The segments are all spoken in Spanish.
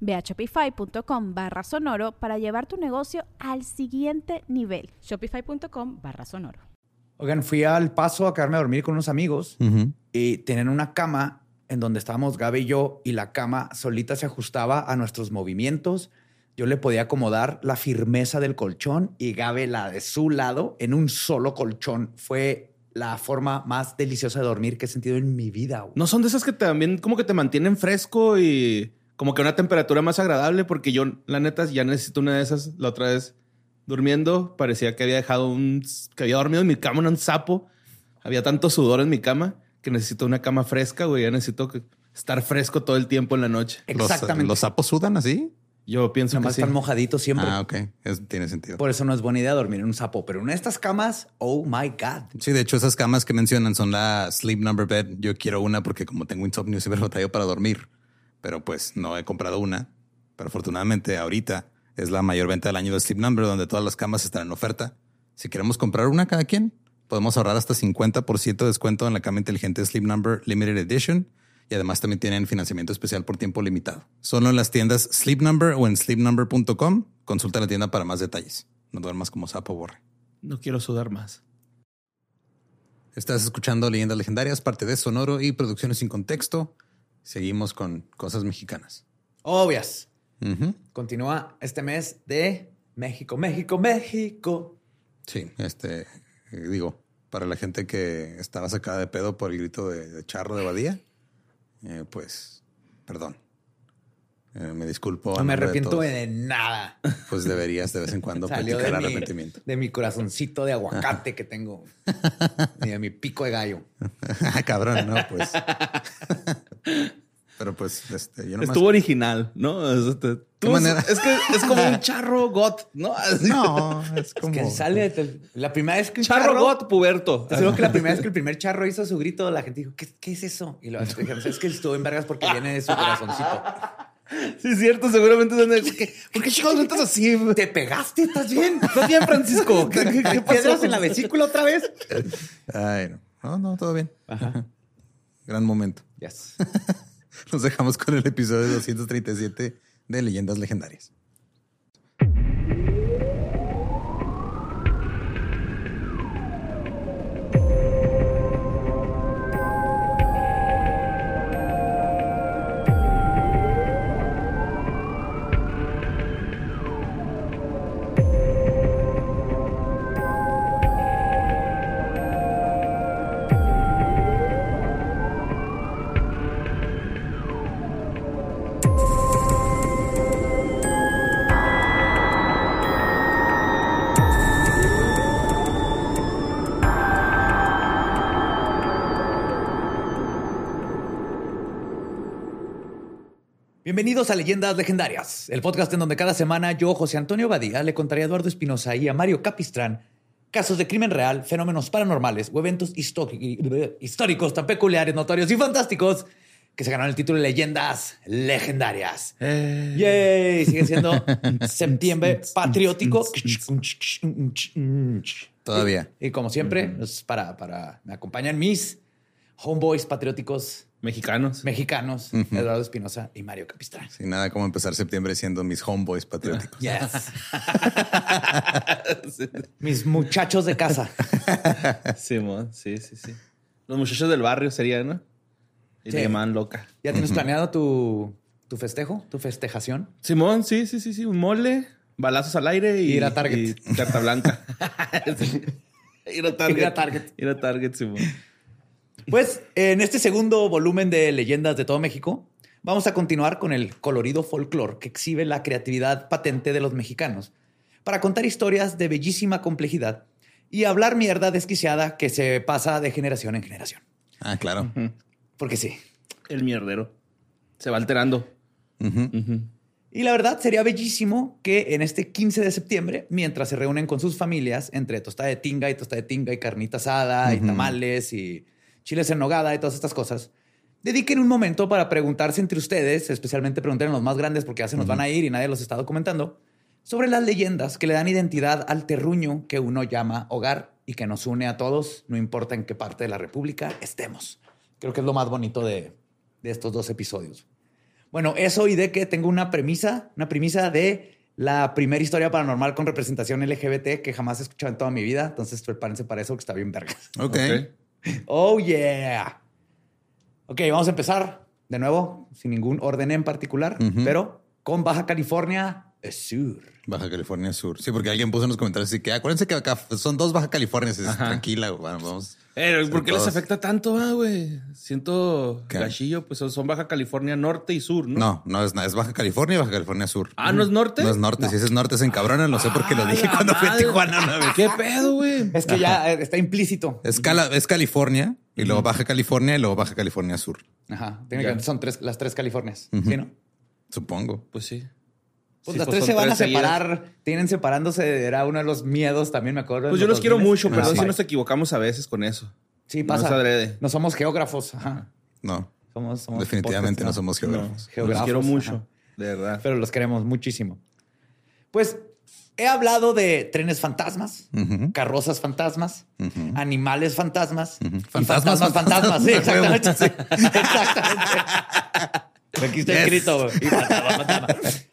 Ve a shopify.com barra sonoro para llevar tu negocio al siguiente nivel. Shopify.com barra sonoro. Oigan, fui al paso a quedarme a dormir con unos amigos y tenían una cama en donde estábamos Gaby y yo y la cama solita se ajustaba a nuestros movimientos. Yo le podía acomodar la firmeza del colchón y Gaby la de su lado en un solo colchón. Fue la forma más deliciosa de dormir que he sentido en mi vida. No son de esas que también como que te mantienen fresco y como que una temperatura más agradable, porque yo, la neta, ya necesito una de esas. La otra vez durmiendo, parecía que había dejado un, que había dormido en mi cama un sapo. Había tanto sudor en mi cama que necesito una cama fresca, güey. Ya necesito estar fresco todo el tiempo en la noche. Exactamente. ¿Los, sapos sudan así? Yo pienso Nada más que están mojaditos siempre. Ah, ok. tiene sentido. Por eso no es buena idea dormir en un sapo. Pero en estas camas, oh my God. Sí, de hecho, esas camas que mencionan son la Sleep Number Bed. Yo quiero una porque como tengo insomnio, siempre batallo para dormir pero pues no he comprado una. Pero afortunadamente ahorita es la mayor venta del año de Sleep Number, donde todas las camas están en oferta. Si queremos comprar una cada quien, podemos ahorrar hasta 50% de descuento en la cama inteligente Sleep Number Limited Edition. Y además también tienen financiamiento especial por tiempo limitado. Solo en las tiendas Sleep Number o en sleepnumber.com. Consulta la tienda para más detalles. No duermas como sapo borre. No quiero sudar más. Estás escuchando Leyendas Legendarias, parte de Sonoro y Producciones sin Contexto. Seguimos con cosas mexicanas. Obvias. Continúa este mes de México, México, México. Sí, este, digo, para la gente que estaba sacada de pedo por el grito de, charro de Badía, eh, pues, perdón. Eh, me disculpo. No me arrepiento de, nada. Pues deberías de vez en cuando practicar arrepentimiento. de mi corazoncito de aguacate que tengo. y de mi pico de gallo. Ah, cabrón, no, pues. Pero pues, este, yo Estuvo original, ¿no? Este, es que es como un charro got, ¿no? No, es como. que sale la primera vez que charro, charro got puberto. Seguro que la primera vez que el primer charro hizo su grito, la gente dijo, ¿qué, qué es eso? Y lo dijeron, es que estuvo en vergas porque viene de su corazoncito. Sí, es cierto, seguramente. ¿Por qué chicos estás así? ¿Te pegaste? ¿Estás bien? ¿Estás bien, Francisco? ¿Qué, qué, en la vesícula otra vez? Ay, no. No, no, todo bien. Ajá. Gran momento. Yes. Nos dejamos con el episodio 237 de Leyendas Legendarias. Bienvenidos a Leyendas Legendarias, el podcast en donde cada semana yo, José Antonio Badía, le contaré a Eduardo Espinosa y a Mario Capistrán casos de crimen real, fenómenos paranormales o eventos históricos tan peculiares, notorios y fantásticos que se ganaron el título de Leyendas Legendarias. Eh. ¡Yay! Sigue siendo septiembre patriótico. Todavía. Y, como siempre, para, para, me acompañan mis homeboys patrióticos Mexicanos. Mexicanos, Eduardo Espinosa y Mario Capistrán. Sin nada como empezar septiembre siendo mis homeboys patrióticos. Yes. mis muchachos de casa. Simón, sí, sí, sí. Los muchachos del barrio serían, ¿no? Y te llaman loca. ¿Ya tienes planeado tu, tu, festejo, tu festejación? Simón, sí, sí, sí, sí. Un mole, balazos al aire y, ir a Target. Y carta blanca. Ir a Target. Ir a Target. Ir a Target, Simón. Pues en este segundo volumen de Leyendas de todo México, vamos a continuar con el colorido folclore que exhibe la creatividad patente de los mexicanos para contar historias de bellísima complejidad y hablar mierda desquiciada que se pasa de generación en generación. Ah, claro. Porque sí. El mierdero. Se va alterando. Y la verdad sería bellísimo que en este 15 de septiembre, mientras se reúnen con sus familias, entre tostada de tinga y tostada de tinga y carnita asada y tamales y chiles en nogada y todas estas cosas, dediquen un momento para preguntarse entre ustedes, especialmente pregunten a los más grandes porque ya se nos van a ir y nadie los está documentando, sobre las leyendas que le dan identidad al terruño que uno llama hogar y que nos une a todos, no importa en qué parte de la República estemos. Creo que es lo más bonito de, de estos dos episodios. Bueno, eso y de que tengo una premisa, una premisa de la primera historia paranormal con representación LGBT que jamás he escuchado en toda mi vida. Entonces, prepárense para eso que está bien vergas. Ok. Oh, yeah. Ok, vamos a empezar de nuevo, sin ningún orden en particular, Ujú. pero con Baja California Sur. Baja California Sur. Sí, porque alguien puso en los comentarios así que acuérdense que acá son dos Baja Californias. Es Tranquila, vamos. Eh, ¿Por qué les afecta tanto, ah, güey? Siento ¿Qué? gachillo, pues son- Baja California Norte y Sur, ¿no? No, no es nada. Es Baja California y Baja California Sur. Ah, ¿no es norte? No es norte. Si ese es norte, se encabrona. No sé por qué lo dije cuando fui a. Tijuana una vez. ¿Qué pedo, güey? Es que ya eh, está implícito. Es, Cala- es California y luego Baja California y luego Baja California Sur. Ajá. Tiene que- son tres, las tres Californias. ¿Sí, no? Supongo. Pues sí. Pues Sí, las pues tres se van a seguidas. separar. Tienen separándose. Era uno de los miedos también, me acuerdo. Pues yo los quiero 2000. mucho, perdón Ah, si nos equivocamos a veces con eso. Sí, No pasa. No somos geógrafos. Ajá. No, Somos, somos definitivamente no somos geógrafos. Los Geógrafos, quiero mucho, ajá. de verdad. Pero los queremos muchísimo. Pues he hablado de trenes fantasmas, carrozas fantasmas, animales fantasmas Fantasmas, fantasmas fantasmas. Sí, exactamente. sí. Exactamente. Aquí está Yes. escrito. fantasmas, fantasmas.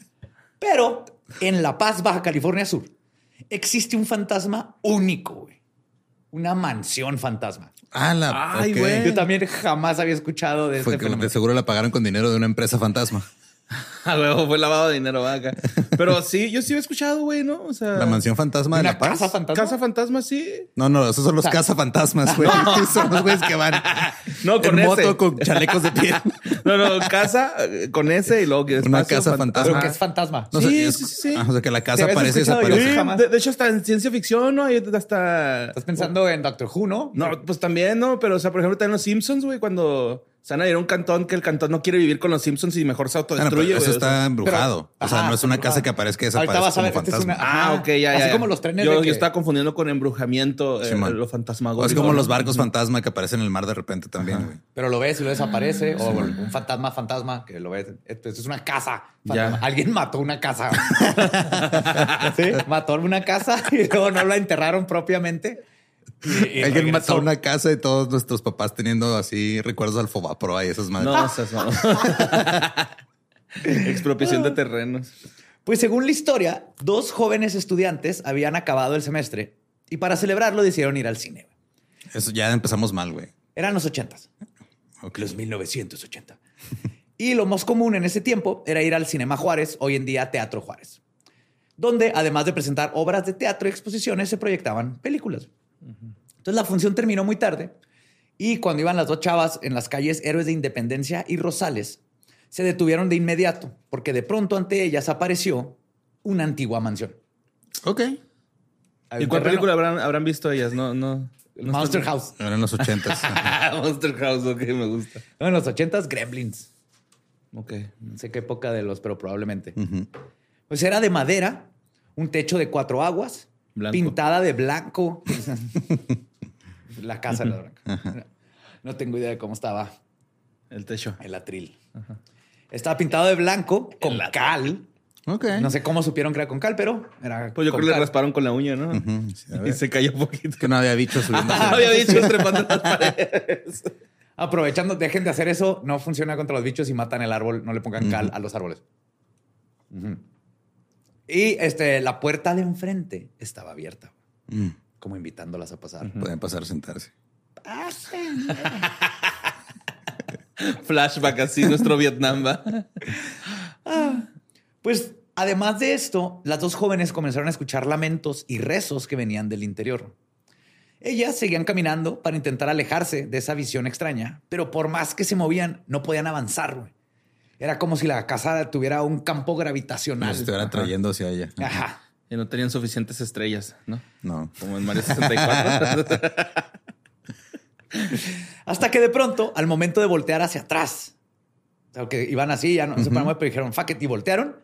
Pero en La Paz, Baja California Sur, existe un fantasma único, güey. Una mansión fantasma. Ah, la. Ay, ok. güey. Yo también jamás había escuchado de Fue este que fenómeno. de seguro la pagaron con dinero de una empresa fantasma. A huevo, fue lavado de dinero, va, acá. Pero sí, yo sí he escuchado, güey, ¿no? O sea, La mansión fantasma de ¿Una La Paz. casa fantasma? Casa Fantasma, sí. No, no, esos son los sea- cazafantasmas, güey. Son los güeyes que van No, con en ese. moto con chalecos de piel. No, no, casa eh, con ese y luego que Una espacio casa fantasma. Pero que es fantasma. No Sí, es- sí, sí, sí. ah, o sea, que la ¿Te casa aparece y desaparece. De, de hecho, hasta en ciencia ficción, ¿no? Hay hasta. Estás pensando en Doctor Who, ¿no? No, pues también, ¿no? Pero, o sea, por ejemplo, también los Simpsons, güey, cuando se van a ir a un cantón que el cantón no quiere vivir con los Simpsons y mejor se Bueno, autodestruye, eso güey. o sea. está embrujado. pero- o sea, ajá, no es una casa que aparezca y Ahorita desaparece vas a como ver, esta es fantasma. una- Ah, ok, ya, ya. Así ya. como los trenes yo, de yo que- estaba confundiendo con embrujamiento, eh, Simón. lo fantasmagórico. es como los barcos fantasma que aparecen en el mar de repente también, güey. Pero lo ves y lo desaparece. O un fantasma, fantasma, que lo ves. Esto es una casa. fantasma. Ya. Alguien mató una casa. sí, mató una casa y luego no la enterraron propiamente. Y- y Alguien regresó. mató una casa y todos nuestros papás teniendo así recuerdos al Fobaproa y esas madres. No, o sea, eso. Expropiación de terrenos. Pues según la historia, dos jóvenes estudiantes habían acabado el semestre y para celebrarlo decidieron ir al cine. Eso ya empezamos mal, güey. Eran los ochentas. Ok. Los 1980. y lo más común en ese tiempo era ir al Cinema Juárez, hoy en día Teatro Juárez, donde además de presentar obras de teatro y exposiciones, se proyectaban películas. Entonces la función terminó muy tarde y cuando iban las dos chavas en las calles Héroes de Independencia y Rosales, se detuvieron de inmediato porque de pronto ante ellas apareció una antigua mansión. Ok. ¿Y cuál película habrán, habrán visto ellas? No, no. no Monster estoy- House. Eran los ochentas. Monster House, ok, me gusta. No, en los ochentas, Gremlins. Ok. No sé qué época de los, pero probablemente. Pues era de madera, un techo de cuatro aguas, Blanco. pintada de blanco. la casa era blanca. No tengo idea de cómo estaba El techo. el atril. Estaba pintado de blanco con cal. Ok. No sé cómo supieron que era con cal, pero era. Pues yo con creo que le rasparon con la uña, ¿no? Sí, Y se cayó un poquito. Es que no había bichos subiendo. Había dicho trepando las paredes. Aprovechando, dejen de hacer eso. No funciona contra los bichos y matan el árbol. No le pongan cal a los árboles. Ujú. Y este, la puerta de enfrente estaba abierta, Mm, como invitándolas a pasar. Pueden pasar a sentarse. Flashback así, nuestro Vietnam va. Pues además de esto, las dos jóvenes comenzaron a escuchar lamentos y rezos que venían del interior. Ellas seguían caminando para intentar alejarse de esa visión extraña, pero por más que se movían, no podían avanzar. Era como si la casa tuviera un campo gravitacional. Nos estuvieran trayendo hacia ella. Ajá. Y no tenían suficientes estrellas, ¿no? No. Como en Mario 64. Hasta que de pronto, al momento de voltear hacia atrás, o sea, que iban así, ya no se pararon, pero dijeron fuck it", y voltearon.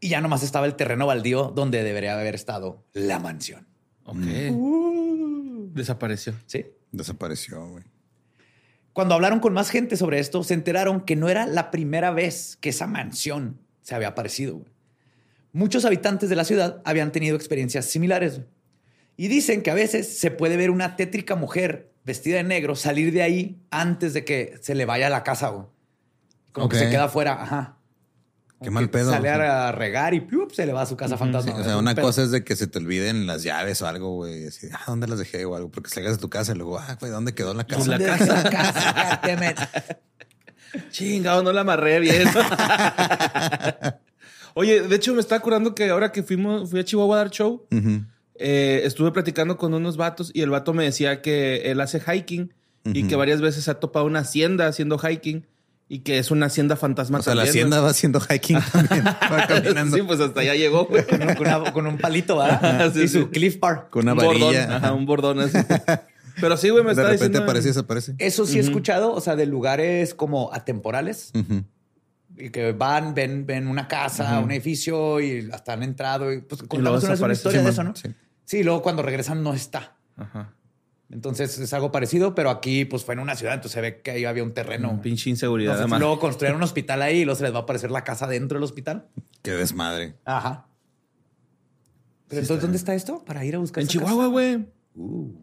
Y ya nomás estaba el terreno baldío donde debería haber estado la mansión. ok. Desapareció. Sí. Desapareció, güey. Cuando hablaron con más gente sobre esto, se enteraron que no era la primera vez que esa mansión se había aparecido. güey. Muchos habitantes de la ciudad habían tenido experiencias similares. güey. Y dicen que a veces se puede ver una tétrica mujer vestida de negro salir de ahí antes de que se le vaya a la casa. güey. Como que se queda afuera. Ajá. Qué mal pedo. Sale a regar y ¡piup! se le va a su casa fantasma. O sea, una cosa es de que se te olviden las llaves o algo, güey. Así, ah, ¿dónde las dejé o algo? Porque salgas de tu casa y luego, ah, güey, ¿dónde quedó la casa? ¿Dónde la casa? Damn it. Chingado, no la amarré bien. Oye, de hecho me está acordando que ahora que fuimos, fui a Chihuahua a dar show, eh, estuve platicando con unos vatos y el vato me decía que él hace hiking y que varias veces se ha topado una hacienda haciendo hiking y que es una hacienda fantasma O sea, la hacienda va haciendo hiking también. Va caminando Sí, pues hasta allá llegó, güey. Con un, con una- con un palito, ¿verdad? Sí, y su sí. Cliff Bar. con una un bordón, varilla. ajá, un bordón así. Pero sí, güey, me de está repente diciendo. aparece y desaparece. Eso sí he escuchado, o sea, de lugares como atemporales y que van, ven, ven una casa, un edificio y hasta han entrado. Y pues contamos una, vez una desaparece. historia de eso, ¿no? sí. Sí, luego cuando regresan no está. Ajá. Entonces es algo parecido, pero aquí pues fue en una ciudad, entonces se ve que ahí había un terreno. No, pinche inseguridad. Entonces, además. luego construyeron un hospital ahí y luego se les va a aparecer la casa dentro del hospital. Qué desmadre. Ajá. Pero entonces, ¿dónde está esto? Para ir a buscar. En esa Chihuahua, güey.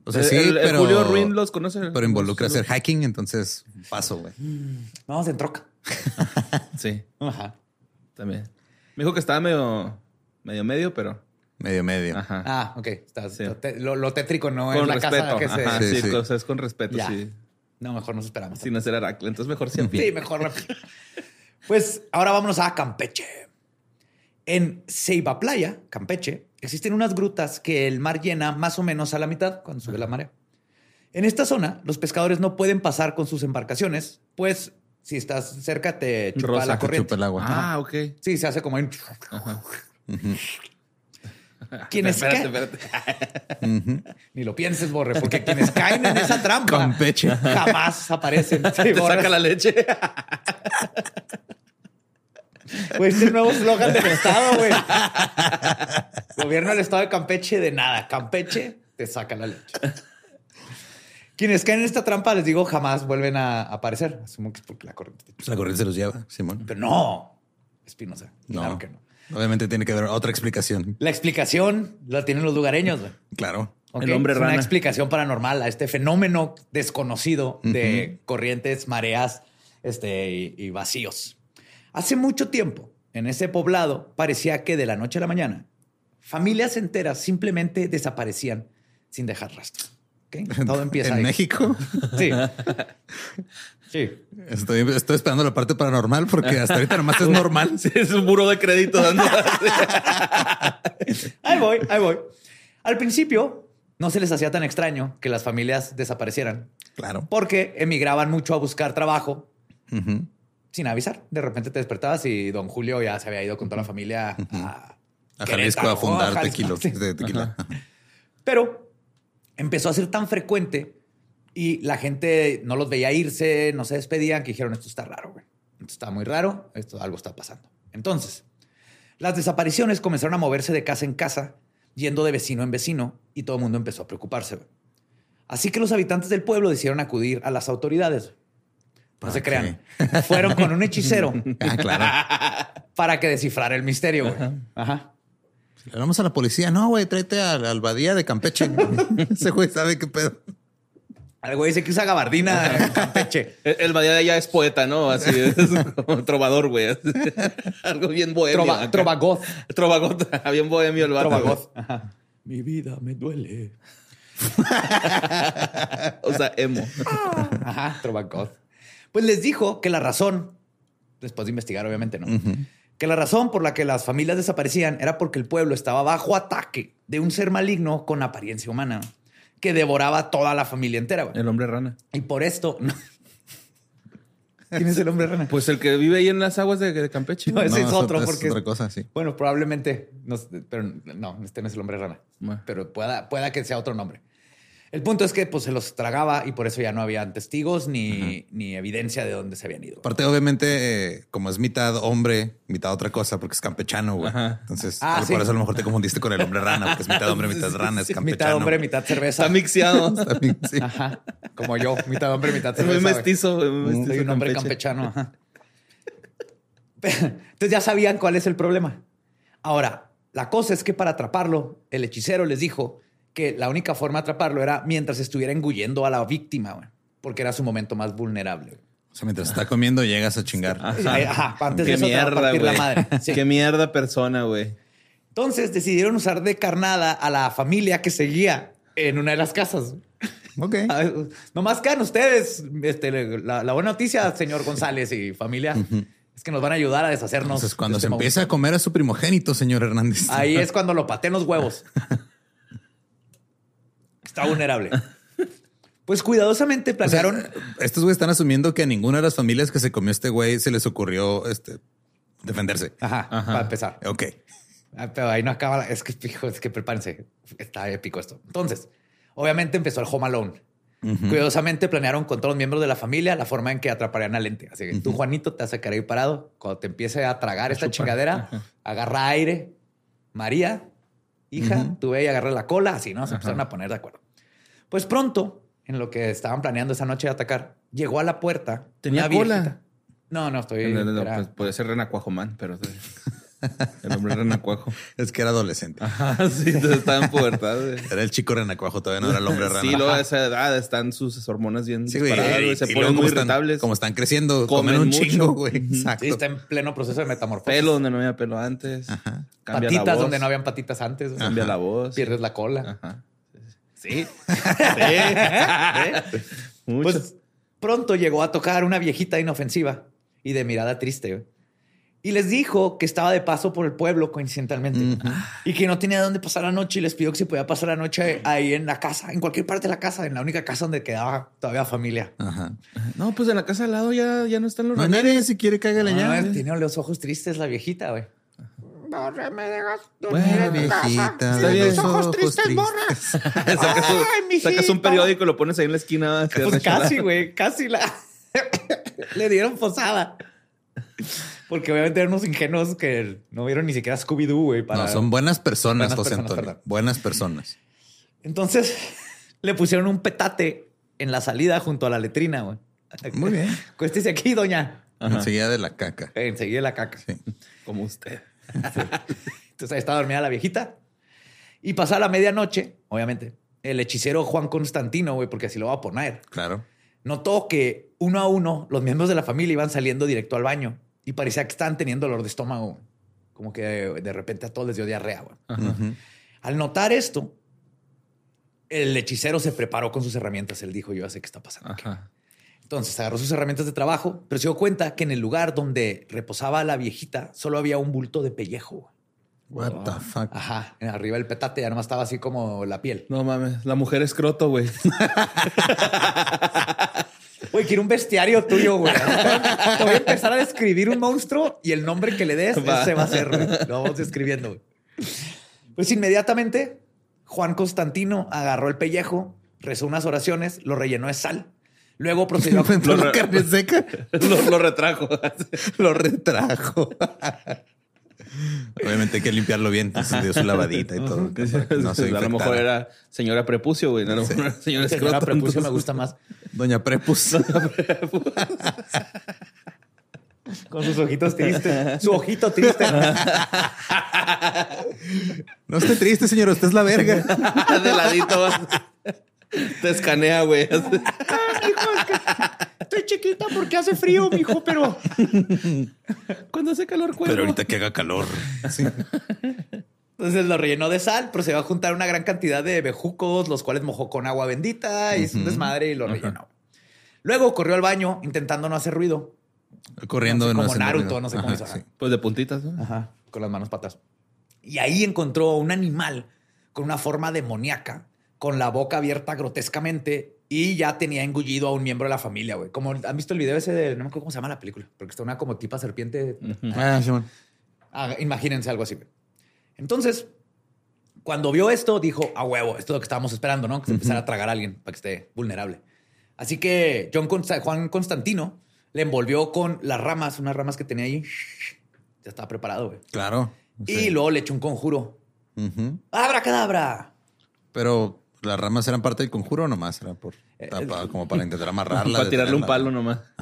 O sea, El- sí, el- el pero... Julio Ruin los conoce. Pero involucra hacer hiking, entonces paso, güey. Vamos en troca. Sí, Ajá. también. Me dijo que estaba medio, medio, medio, pero. Medio, medio. Ajá. Ah, ok. Está- Sí. está te- lo, lo tétrico no con es la respeto. casa que se. Ajá, Sí, sí, sí. cosas con respeto, Ya. sí. No, mejor nos esperamos. Sin hacer aracle. Entonces mejor siempre. Sí, mejor. Pues ahora vámonos a Campeche. En Ceiba Playa, Campeche, existen unas grutas que el mar llena más o menos a la mitad cuando sube la marea. En esta zona, los pescadores no pueden pasar con sus embarcaciones, pues si estás cerca te chupa Rosa, la te corriente. Chupa el agua. Ah, ok. Sí, se hace como en... Quienes Espérate, espérate. Ni lo pienses, Borre, porque quienes caen en esa trampa Campeche. jamás aparecen. Sí, Te saca la leche. Güey, este nuevo eslogan del estado, güey. Gobierno del estado de Campeche de nada. Campeche te saca la leche. Quienes caen en esta trampa, les digo, jamás vuelven a aparecer. Asumo que es porque la corriente. Pues la corriente se los lleva, Simón. Pero no, Espinosa. No. Claro que no. Obviamente tiene que haber otra explicación. La explicación la tienen los lugareños, güey. Claro. ¿ok? El hombre es una explicación paranormal a este fenómeno desconocido de corrientes, mareas este, y, y vacíos. Hace mucho tiempo, en ese poblado, parecía que de la noche a la mañana, familias enteras simplemente desaparecían sin dejar rastro. Todo empieza en ahí. México. Sí. Sí. Estoy, estoy esperando la parte paranormal porque hasta ahorita nomás es normal. Sí, es un buro de crédito dando. Ahí voy, ahí voy. Al principio, no se les hacía tan extraño que las familias desaparecieran Claro. porque emigraban mucho a buscar trabajo sin avisar. De repente te despertabas y don Julio ya se había ido con toda la familia a, A Jalisco a fundar tequila. sí. de tequila. Pero empezó a ser tan frecuente y la gente no los veía irse, no se despedían, que dijeron, esto está raro, güey. Esto está muy raro, esto algo está pasando. Entonces, las desapariciones comenzaron a moverse de casa en casa, yendo de vecino en vecino, y todo el mundo empezó a preocuparse. güey. Así que los habitantes del pueblo decidieron acudir a las autoridades. No se crean. Fueron con un hechicero Ah, claro. para que descifrara el misterio. güey. Ajá. Le hablamos a la policía. No, güey, tráete al, al Badía de Campeche. Ese güey sabe qué pedo. El güey dice que usa gabardina en Campeche. El, el Badía ya es poeta, ¿no? Así es como trovador, güey. Algo bien bohemio. Trova, trovagoz. Trovagot. Bien bohemio el vato. Trovagoz. Ajá. Mi vida me duele. O sea, emo. Ajá, trovagoz. Pues les dijo que la razón, después de investigar, obviamente, ¿no? Que la razón por la que las familias desaparecían era porque el pueblo estaba bajo ataque de un ser maligno con apariencia humana. Que devoraba toda la familia entera. güey. El hombre rana. Y por esto... ¿Quién es el hombre rana? Pues el que vive ahí en las aguas de, de Campeche. No, ese No, es otro, otra- es porque... otra cosa, sí. Bueno, probablemente, no, pero no, este no es el hombre rana. Bueno. Pero pueda, pueda que sea otro nombre. El punto es que pues se los tragaba y por eso ya no había testigos ni, ni evidencia de dónde se habían ido. Aparte, obviamente, eh, como es mitad hombre, mitad otra cosa, porque es campechano, güey. Entonces, Ah, por sí. eso a lo mejor te confundiste con el hombre rana, porque es mitad hombre, mitad rana, es campechano. mitad hombre, mitad cerveza. Está mixeado. Sí. Ajá. Como yo, mitad hombre, mitad muy cerveza. güey. mestizo. muy mestizo Soy un hombre campechano. ajá. Entonces ya sabían cuál es el problema. Ahora, la cosa es que para atraparlo, el hechicero les dijo que la única forma de atraparlo era mientras estuviera engullendo a la víctima, güey, porque era su momento más vulnerable. güey. O sea, mientras está comiendo, llegas a chingar. Ajá, Ajá, antes de eso te va a mierda, partir güey. la madre. Sí. Qué mierda persona, güey. Entonces decidieron usar de carnada a la familia que seguía en una de las casas. Ok. Ver, Nomás quedan ustedes. Este, la, la buena noticia, señor González y familia, es que nos van a ayudar a deshacernos. Entonces, cuando de se este empieza a comer a su primogénito, señor Hernández. Ahí es cuando lo patean los huevos. Está vulnerable. Pues cuidadosamente O sea, planearon. estos güeyes están asumiendo que a ninguna de las familias que se comió este güey se les ocurrió este, defenderse. Ajá, para empezar. Ok. Ah, Pero ahí no acaba. la- Es que, hijo, es que prepárense. Está épico esto. Entonces, obviamente empezó el home alone. Cuidadosamente planearon con todos los miembros de la familia la forma en que atraparían al ente. Así que tú, Juanito, te vas a quedar ahí parado. Cuando te empiece a tragar esta chingadera, agarra aire. María, hija, tú ve y agarra la cola. Así, ¿no? Se empezaron a poner de acuerdo. Pues pronto, en lo que estaban planeando esa noche de atacar, llegó a la puerta. ¿Tenía una cola? No, no, estoy. No, no, no, era- pues puede ser renacuajoman, pero el hombre renacuajo. Es que era adolescente. Ajá, sí, entonces estaba en pubertad. güey. Era el chico renacuajo, todavía no era el hombre rana. Sí, luego a esa edad están sus hormonas bien Sí, disparadas, güey, se y ponen muy como están- irritables. Como están creciendo, comen, Comen un mucho. chingo, güey. Exacto. Sí, está en pleno proceso de metamorfosis. Pelo donde no había pelo antes. Ajá. Cambia la patitas voz, donde no habían patitas antes. Cambia la voz. Pierdes la cola. Ajá. Sí. Sí. Mucho. Pues pronto llegó a tocar una viejita inofensiva y de mirada triste. Y les dijo que estaba de paso por el pueblo coincidentalmente y que no tenía dónde pasar la noche y les pidió que se podía pasar la noche ahí en la casa, en cualquier parte de la casa, en la única casa donde quedaba todavía familia. Ajá. no, pues en la casa al lado ya, ya no están los No, remedios. nadie si quiere cágale No, ya. no, tiene los ojos tristes la viejita, güey. Bueno, viejita. Está bien. los ojos tristes. sacas, un, sacas un periódico y lo pones ahí en la esquina. Pues casi, güey, casi la le dieron posada. Porque obviamente eran unos ingenuos que no vieron ni siquiera Scooby-Doo, güey. Para... No, son buenas personas, Buenas José personas, Antonio. perdón. Buenas personas. Entonces le pusieron un petate en la salida junto a la letrina, güey. Muy bien. Cuéstese aquí, doña. Enseguida de la caca. Enseguida la caca. Sí. Como usted. Entonces ahí estaba dormida la viejita. Y pasada la medianoche, obviamente, el hechicero Juan Constantino, güey, porque así lo va a poner, Claro. notó que uno a uno los miembros de la familia iban saliendo directo al baño y parecía que estaban teniendo dolor de estómago. Como que de repente a todos les dio diarrea. güey. Al notar esto, el hechicero se preparó con sus herramientas. Él dijo, yo ya sé qué está pasando. aquí". Entonces agarró sus herramientas de trabajo, pero se dio cuenta que en el lugar donde reposaba la viejita solo había un bulto de pellejo. What the fuck. Ajá, arriba el petate ya nomás estaba así como la piel. No mames, la mujer escroto, güey. Güey, quiero un bestiario tuyo, güey. Te voy a empezar a describir un monstruo y el nombre que le des, Va. ese va a ser, güey. Lo vamos describiendo, güey. Pues inmediatamente, Juan Constantino agarró el pellejo, rezó unas oraciones, lo rellenó de sal. Luego procedió a... Lo la carne seca. lo, lo retrajo. Lo retrajo. Obviamente hay que limpiarlo bien. Entonces dio su lavadita y todo. No se a lo mejor era señora prepucio, güey. No, no, era señora Señora escroto. prepucio me entonces- gusta más. Doña Prepus. Con sus ojitos tristes. Su ojito triste. No esté triste, señor. Usted es la verga. de ladito. Te escanea, güey. Estoy chiquita porque hace frío, mijo, pero... Cuando hace calor, cuervo. Pero ahorita que haga calor. Sí. Entonces lo rellenó de sal, procedió a juntar una gran cantidad de bejucos, los cuales mojó con agua bendita, hizo un desmadre y lo rellenó. Luego corrió al baño intentando no hacer ruido. Corriendo. No sé, como Naruto, ruido. no sé cómo Ajá, hizo. sí. Pues de puntitas, ¿no? Ajá, con las manos patas. Y ahí encontró un animal con una forma demoníaca, con la boca abierta grotescamente y ya tenía engullido a un miembro de la familia, güey. Como han visto el video ese de, no me acuerdo cómo se llama la película, porque está una como tipa serpiente. Ah, sí, bueno. Ah, imagínense algo así. güey. Entonces, cuando vio esto, dijo, a huevo, esto es lo que estábamos esperando, ¿no? Que se empezara a tragar a alguien para que esté vulnerable. Así que John Consta- Juan Constantino le envolvió con las ramas, unas ramas que tenía ahí. Ya estaba preparado, güey. Claro. Y Sí. luego le echó un conjuro. Ujú. ¡Abra cadabra! Pero las ramas eran parte del conjuro o nomás era por Eh, como para intentar amarrarla. Para tirarle un palo nomás.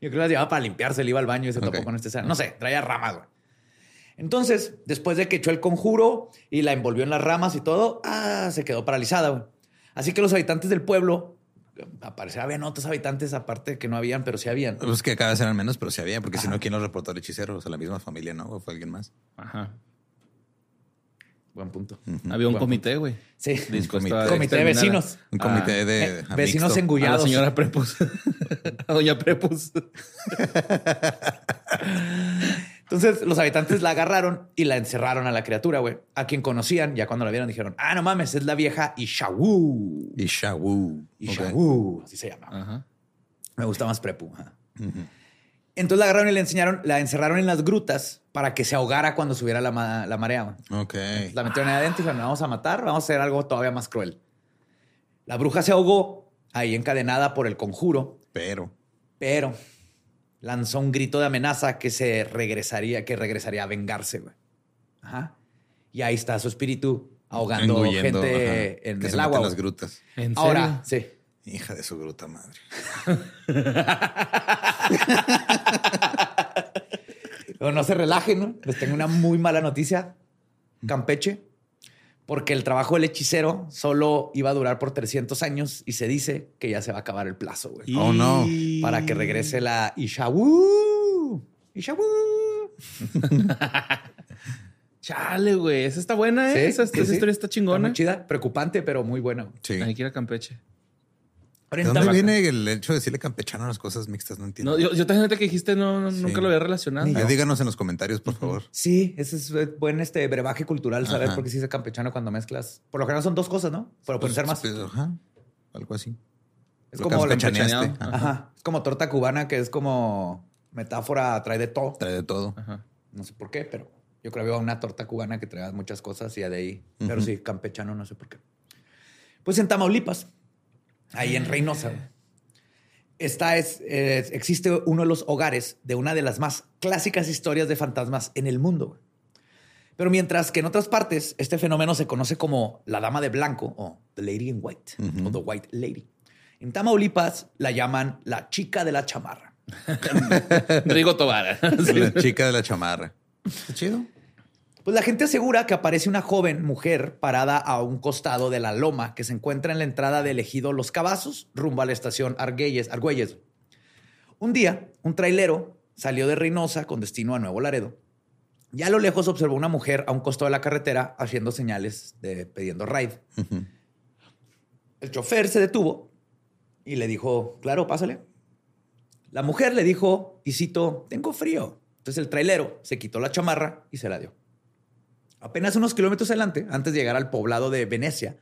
Yo creo que las llevaba para limpiarse, él iba al baño y se Ok. topó con este. No sé, traía ramas, güey. Entonces, después de que echó el conjuro y la envolvió en las ramas y todo, ah, se quedó paralizada, güey. Así que los habitantes del pueblo, aparecer habían otros habitantes aparte que no habían, pero sí habían. Pues que cada vez eran menos, pero sí había, porque si no, ¿quién los reportó al hechicero? O sea, la misma familia, ¿no? ¿O fue alguien más? Ajá. Buen punto. Había un Buen comité, güey. Sí. Dispuesto comité. a Comité de vecinos. Un comité a- de Eh, a vecinos mixto. A la engullados. señora Prepus. a doña Prepus. Entonces los habitantes la agarraron y la encerraron a la criatura, güey. A quien conocían, ya cuando la vieron dijeron, ah, no mames, es la vieja Ishawu. Y Shawu. Ishawu, así se llama. Ajá. Me gusta más Prepu. ajá. Entonces la agarraron y la enseñaron, la encerraron en las grutas para que se ahogara cuando subiera la, ma- la marea. Ok. La metieron ahí adentro y dijeron, "La vamos a matar, vamos a hacer algo todavía más cruel. La bruja se ahogó ahí encadenada por el conjuro, Pero. pero lanzó un grito de amenaza que se regresaría, que regresaría a vengarse, güey. Ajá. Y ahí está su espíritu ahogando gente ajá, en que el agua. en las grutas. ¿En serio? Ahora, sí. Hija de su gruta madre. Pero no se relajen, ¿no? Les tengo una muy mala noticia. Campeche, porque el trabajo del hechicero solo iba a durar por 300 años y se dice que ya se va a acabar el plazo, güey. Oh, no. Para que regrese la Ishawu. Ishawu. Chale, güey. Esa está buena, ¿eh? Sí, esa, sí, esa sí. historia está chingona. muy chida, preocupante, pero muy buena. Sí. Hay que ir a Campeche. ¿De dónde viene el hecho de decirle campechano a las cosas mixtas? No entiendo. No, yo, yo también que dijiste, no, no, Sí. nunca lo había relacionado. Díganos en los comentarios, por favor. Sí, ese es eh, buen este brebaje cultural, saber Ajá. por qué se dice campechano cuando mezclas. Por lo general son dos cosas, ¿no? Pero pueden ser más. Pues, ajá, algo así. Es Lo como la. Ajá. Ajá. Es como torta cubana, que es como metáfora, trae de todo. Trae de todo. Ajá. No sé por qué, pero yo creo que había una torta cubana que traía muchas cosas y de ahí. Pero Ujú. sí, campechano, no sé por qué. Pues en Tamaulipas, ahí en Reynosa, esta es, eh, existe uno de los hogares de una de las más clásicas historias de fantasmas en el mundo. Pero mientras que en otras partes este fenómeno se conoce como la dama de blanco o the lady in white o the white lady. En Tamaulipas la llaman la chica de la chamarra. Rigo Tobar. La chica de la chamarra. Está chido. Pues la gente asegura que aparece una joven mujer parada a un costado de la loma que se encuentra en la entrada del ejido Los Cavazos, rumbo a la estación Argüelles. Argüelles. Un día, un trailero salió de Reynosa con destino a Nuevo Laredo. Y a lo lejos observó una mujer a un costado de la carretera haciendo señales de pidiendo ride. El chofer se detuvo y le dijo, claro, pásale. La mujer le dijo, y cito, tengo frío. Entonces el trailero se quitó la chamarra y se la dio. Apenas unos kilómetros adelante, antes de llegar al poblado de Venecia,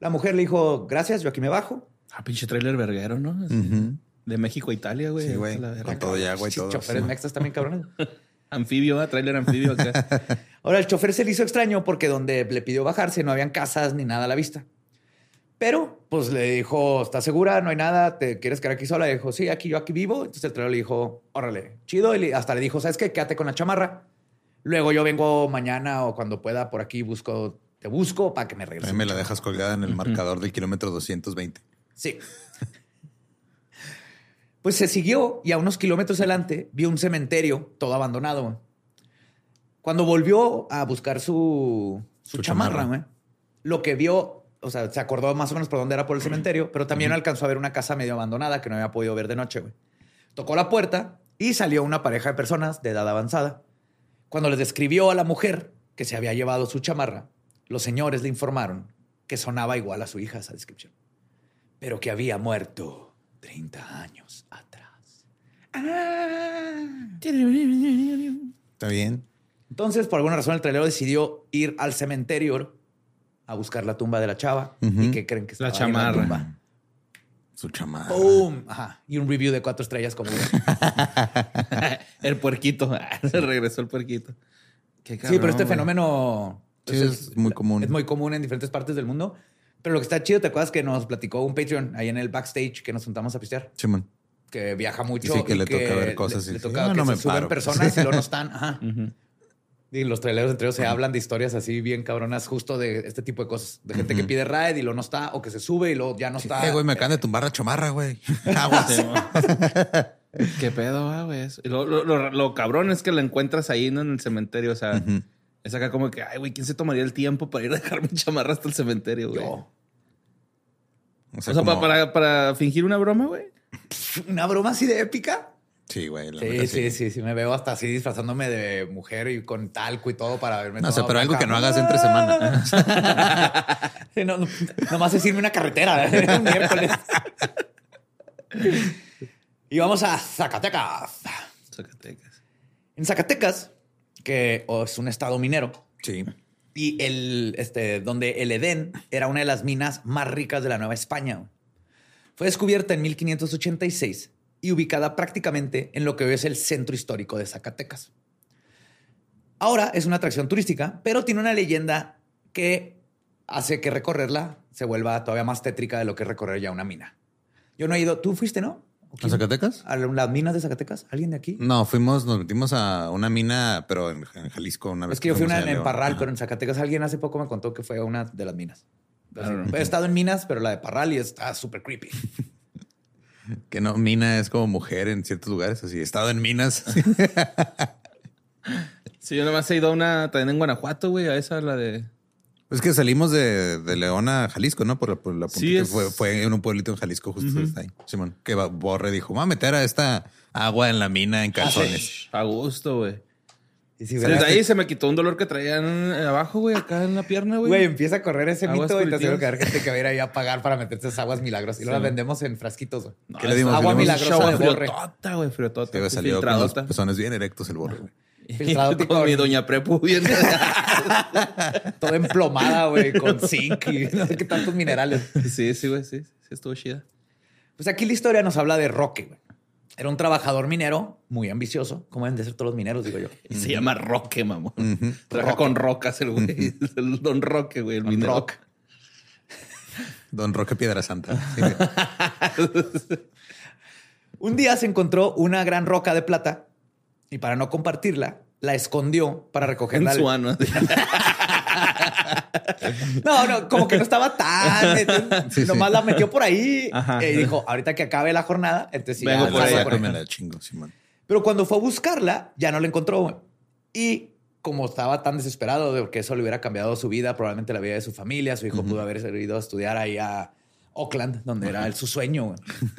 la mujer le dijo, gracias, yo aquí me bajo. Ah, pinche trailer verguero, ¿no? De México a Italia, güey. Sí, güey. Con todo y agua y Sí, todo. Choferes sí. también cabrones. Anfibio, ¿ah? trailer anfibio acá. Ahora, el chofer se le hizo extraño porque donde le pidió bajarse no habían casas ni nada a la vista. Pero, pues le dijo, ¿estás segura? No hay nada. ¿Te quieres quedar aquí sola? Le dijo, sí, aquí yo aquí vivo. Entonces el trailero le dijo, órale, chido. Y hasta le dijo, ¿sabes qué? Quédate con la chamarra. Luego yo vengo mañana o cuando pueda por aquí busco, te busco para que me regreses. me la dejas colgada en el marcador del kilómetro 220. Sí. Pues se siguió y a unos kilómetros adelante vio un cementerio todo abandonado. Cuando volvió a buscar su, su, Su chamarra, chamarra. güey, lo que vio, o sea, se acordó más o menos por dónde era por el cementerio, pero también alcanzó a ver una casa medio abandonada que no había podido ver de noche. güey. Tocó la puerta y salió una pareja de personas de edad avanzada. Cuando les describió a la mujer que se había llevado su chamarra, los señores le informaron que sonaba igual a su hija esa descripción, pero que había muerto 30 años atrás. Está bien. Entonces, por alguna razón, el trailero decidió ir al cementerio a buscar la tumba de la chava y que creen que La estaba ahí en chamarra. tumba. Su chamarra. ¡Pum! Ajá. Y un review de cuatro estrellas como... el puerquito. Se regresó el puerquito. Qué sí, pero este güey. fenómeno... Sí, pues, es muy común. Es muy común en diferentes partes del mundo. Pero lo que está chido, ¿te acuerdas que nos platicó un Patreon ahí en el backstage que nos juntamos a pistear? Simón. Que viaja mucho. Y sí, que y le toca ver cosas Le, y le toca "Ah, que no se me suben paro". personas y luego no están. Ajá. Y los traileros entre ellos se hablan de historias así bien cabronas justo de este tipo de cosas. De gente que pide ride y luego no está, o que se sube y luego ya no está. Eh, güey, me acaban de tumbar la chamarra, güey. Aguas. Sí, mo. Qué pedo, ah, güey. Lo, lo- lo- lo cabrón es que la encuentras ahí, ¿no? En el cementerio. O sea, es acá como que, ay, güey, ¿quién se tomaría el tiempo para ir a dejar mi chamarra hasta el cementerio, güey? Yo. O O sea, sea, pa- como- para, para fingir una broma, güey. Una broma así de épica. Sí, güey. la Sí, neta, sí, sí, sí. Me veo hasta así disfrazándome de mujer y con talco y todo para verme. No, o sea, pero algo que no hagas entre semana. Sí, no, no, nomás es irme una carretera un miércoles. y vamos a Zacatecas. Zacatecas. En Zacatecas, que oh, es un estado minero, Sí. y el, este, donde el Edén era una de las minas más ricas de la Nueva España. Fue descubierta en 1586 y ubicada prácticamente en lo que hoy es el centro histórico de Zacatecas. Ahora es una atracción turística, pero tiene una leyenda que hace que recorrerla se vuelva todavía más tétrica de lo que es recorrer ya una mina. Yo no he ido. ¿Tú fuiste, no? ¿O ¿A? Zacatecas? ¿A las minas de Zacatecas? ¿Alguien de aquí? No, fuimos, nos metimos a una mina, pero en, en Jalisco una vez. Es que yo fui una en. Parral, Ajá. pero en Zacatecas alguien hace poco me contó que fue a una de las minas. He estado en minas, pero la de Parral y está súper creepy. Que no, mina es como mujer en ciertos lugares, así. He estado en minas. Sí, yo nomás he ido a una también en Guanajuato, güey, a esa, la de. es que salimos de, de León a Jalisco, ¿no? Por la, por la Sí, puntita. es- fue, fue en un pueblito en Jalisco, justo está ahí. Simón, que Borre dijo, va a meter a esta agua en la mina en calzones. A gusto, güey. Y si Desde ahí se me quitó un dolor que traían abajo, güey, acá en la pierna, güey. Güey, empieza a correr ese Aguas mito y te aseguro puritivas. que va a haber gente que va a ir ahí a pagar para meterse esas aguas milagros. Y luego Sí. las vendemos en frasquitos. güey. No, ¿Qué le dimos? agua Le dimos milagrosa Agua de borre. friotota, güey, friotota. Sí, salió con los pezones bien erectos el borre, güey. Filtrado con con- mi doña Prepu bien. Todo emplomada, güey, con zinc y no sé qué tantos minerales. sí, sí, güey, sí. Sí, estuvo chida. Pues aquí la historia nos habla de Roque, güey. Era un trabajador minero muy ambicioso, como deben de ser todos los mineros, digo yo. Y se llama Roque, mamón. Trabaja Roque. con rocas el güey. El Don Roque, güey, el Don minero. Rock. Don Roque Piedra Santa. Sí. Un día se encontró una gran roca de plata y para no compartirla, la escondió para En recogerla. su ano. No, no, como que no estaba tan. Sí, nomás sí. la metió por ahí Ajá. y dijo, ahorita que acabe la jornada, entonces sí, Vengo ya por ahí, por ahí". me la chingo, Simón. Pero cuando fue a buscarla, ya no la encontró. Y como estaba tan desesperado de que eso le hubiera cambiado su vida, probablemente la vida de su familia, su hijo pudo haber ido a estudiar ahí a Oakland, donde era el, su sueño.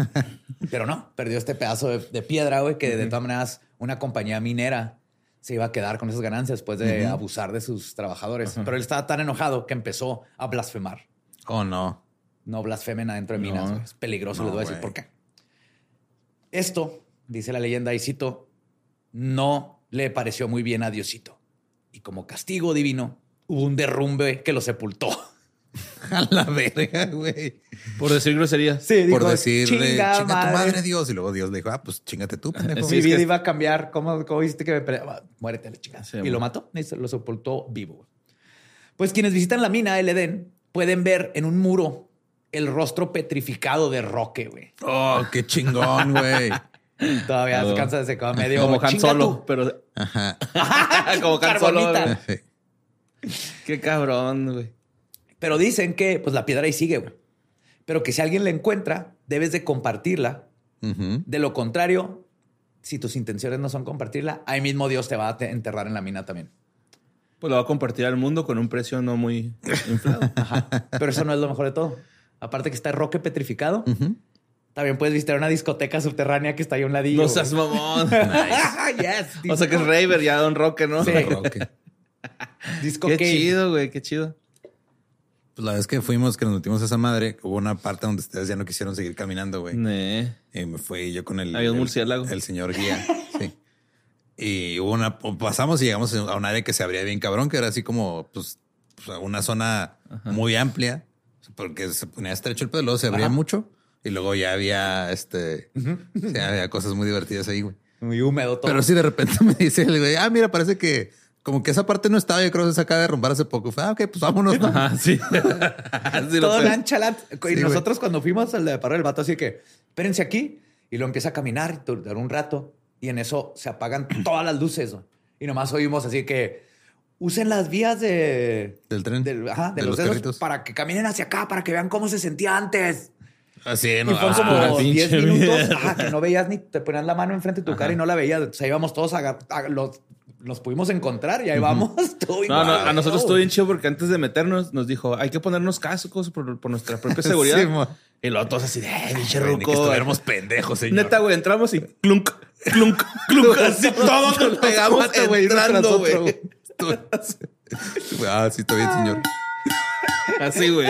Pero no, perdió este pedazo de, de piedra, güey, que de todas maneras una compañía minera se iba a quedar con esas ganancias después de abusar de sus trabajadores. Pero él estaba tan enojado que empezó a blasfemar. Oh, no. No blasfemen adentro de minas. No. Es peligroso. No, Les voy a decir por qué. Esto, dice la leyenda, y cito, no le pareció muy bien a Diosito. Y como castigo divino, hubo un derrumbe que lo sepultó. A la verga, güey. Por decir groserías. Sí, Por decirle, "Chinga chinga, tu madre Dios. Y luego Dios le dijo, ah, pues chingate tú, pendejo. Mi vida iba a cambiar. ¿Cómo, cómo viste que me pele- Ah, Muérete, la chica. Sí, y bueno. lo mató y se lo sepultó vivo. güey. Pues quienes visitan la mina del Edén pueden ver en un muro el rostro petrificado de Roque, güey. Oh, qué chingón, güey. Todavía se cansa de se queda medio Como Han "Chinga Solo, tú". pero Ajá. como Han Solo. Qué cabrón, güey. Pero dicen que pues la piedra ahí sigue, güey. Pero que si alguien la encuentra, debes de compartirla. De lo contrario, si tus intenciones no son compartirla, ahí mismo Dios te va a te- enterrar en la mina también. Pues lo va a compartir al mundo con un precio no muy inflado. Pero eso no es lo mejor de todo. Aparte que está el roque petrificado, también puedes visitar una discoteca subterránea que está ahí a un ladillo. no seas mamón. yes, O sea que es Raver ya Don Roque, ¿no? Sí. Roque. Disco Qué cave. chido, güey, qué chido. Pues la vez que fuimos, que nos metimos a esa madre, hubo una parte donde ustedes ya no quisieron seguir caminando, güey. Nee. Y me fui yo con el, Había un el- murciélago. El, señor guía. sí. Y hubo una, pasamos y llegamos a un área que se abría bien cabrón, que era así como, pues, pues, una zona muy amplia, porque se ponía estrecho el pedo, luego se abría mucho y luego ya había este, sí, había cosas muy divertidas ahí, güey. Muy húmedo todo. Pero sí, de repente me dice el güey, ah, mira, parece que como que esa parte no estaba, yo creo que se acaba de derrumbar hace poco. Fue, ah, ok, pues vámonos. ¿no? Ajá, sí. Sí, todo. Y nosotros cuando fuimos al de parro el vato, así que espérense aquí. Y lo empieza a caminar y durar un rato. Y en eso se apagan todas las luces. güey. Y nomás oímos así que usen las vías de, Del tren. del- ajá, de, De los, los dedos carritos. para que caminen hacia acá, para que vean cómo se sentía antes. Así, y no, fueron ah, como pinche 10 minutos ajá, que no veías ni te ponías la mano enfrente de tu cara y no la veías. O sea, íbamos todos a, agar- a- los, los pudimos encontrar y ahí vamos. No, no, a nosotros estuvo bien chido porque antes de meternos nos dijo, hay que ponernos cascos por, por nuestra propia seguridad. Sí, y luego todos así de, eh, que ruco. estuviéramos pendejos, señor. Neta, güey, entramos y clunk, clunk, clunk. Así todos nos pegamos güey, entrando, güey. Ah, sí, está bien, señor. Así, güey.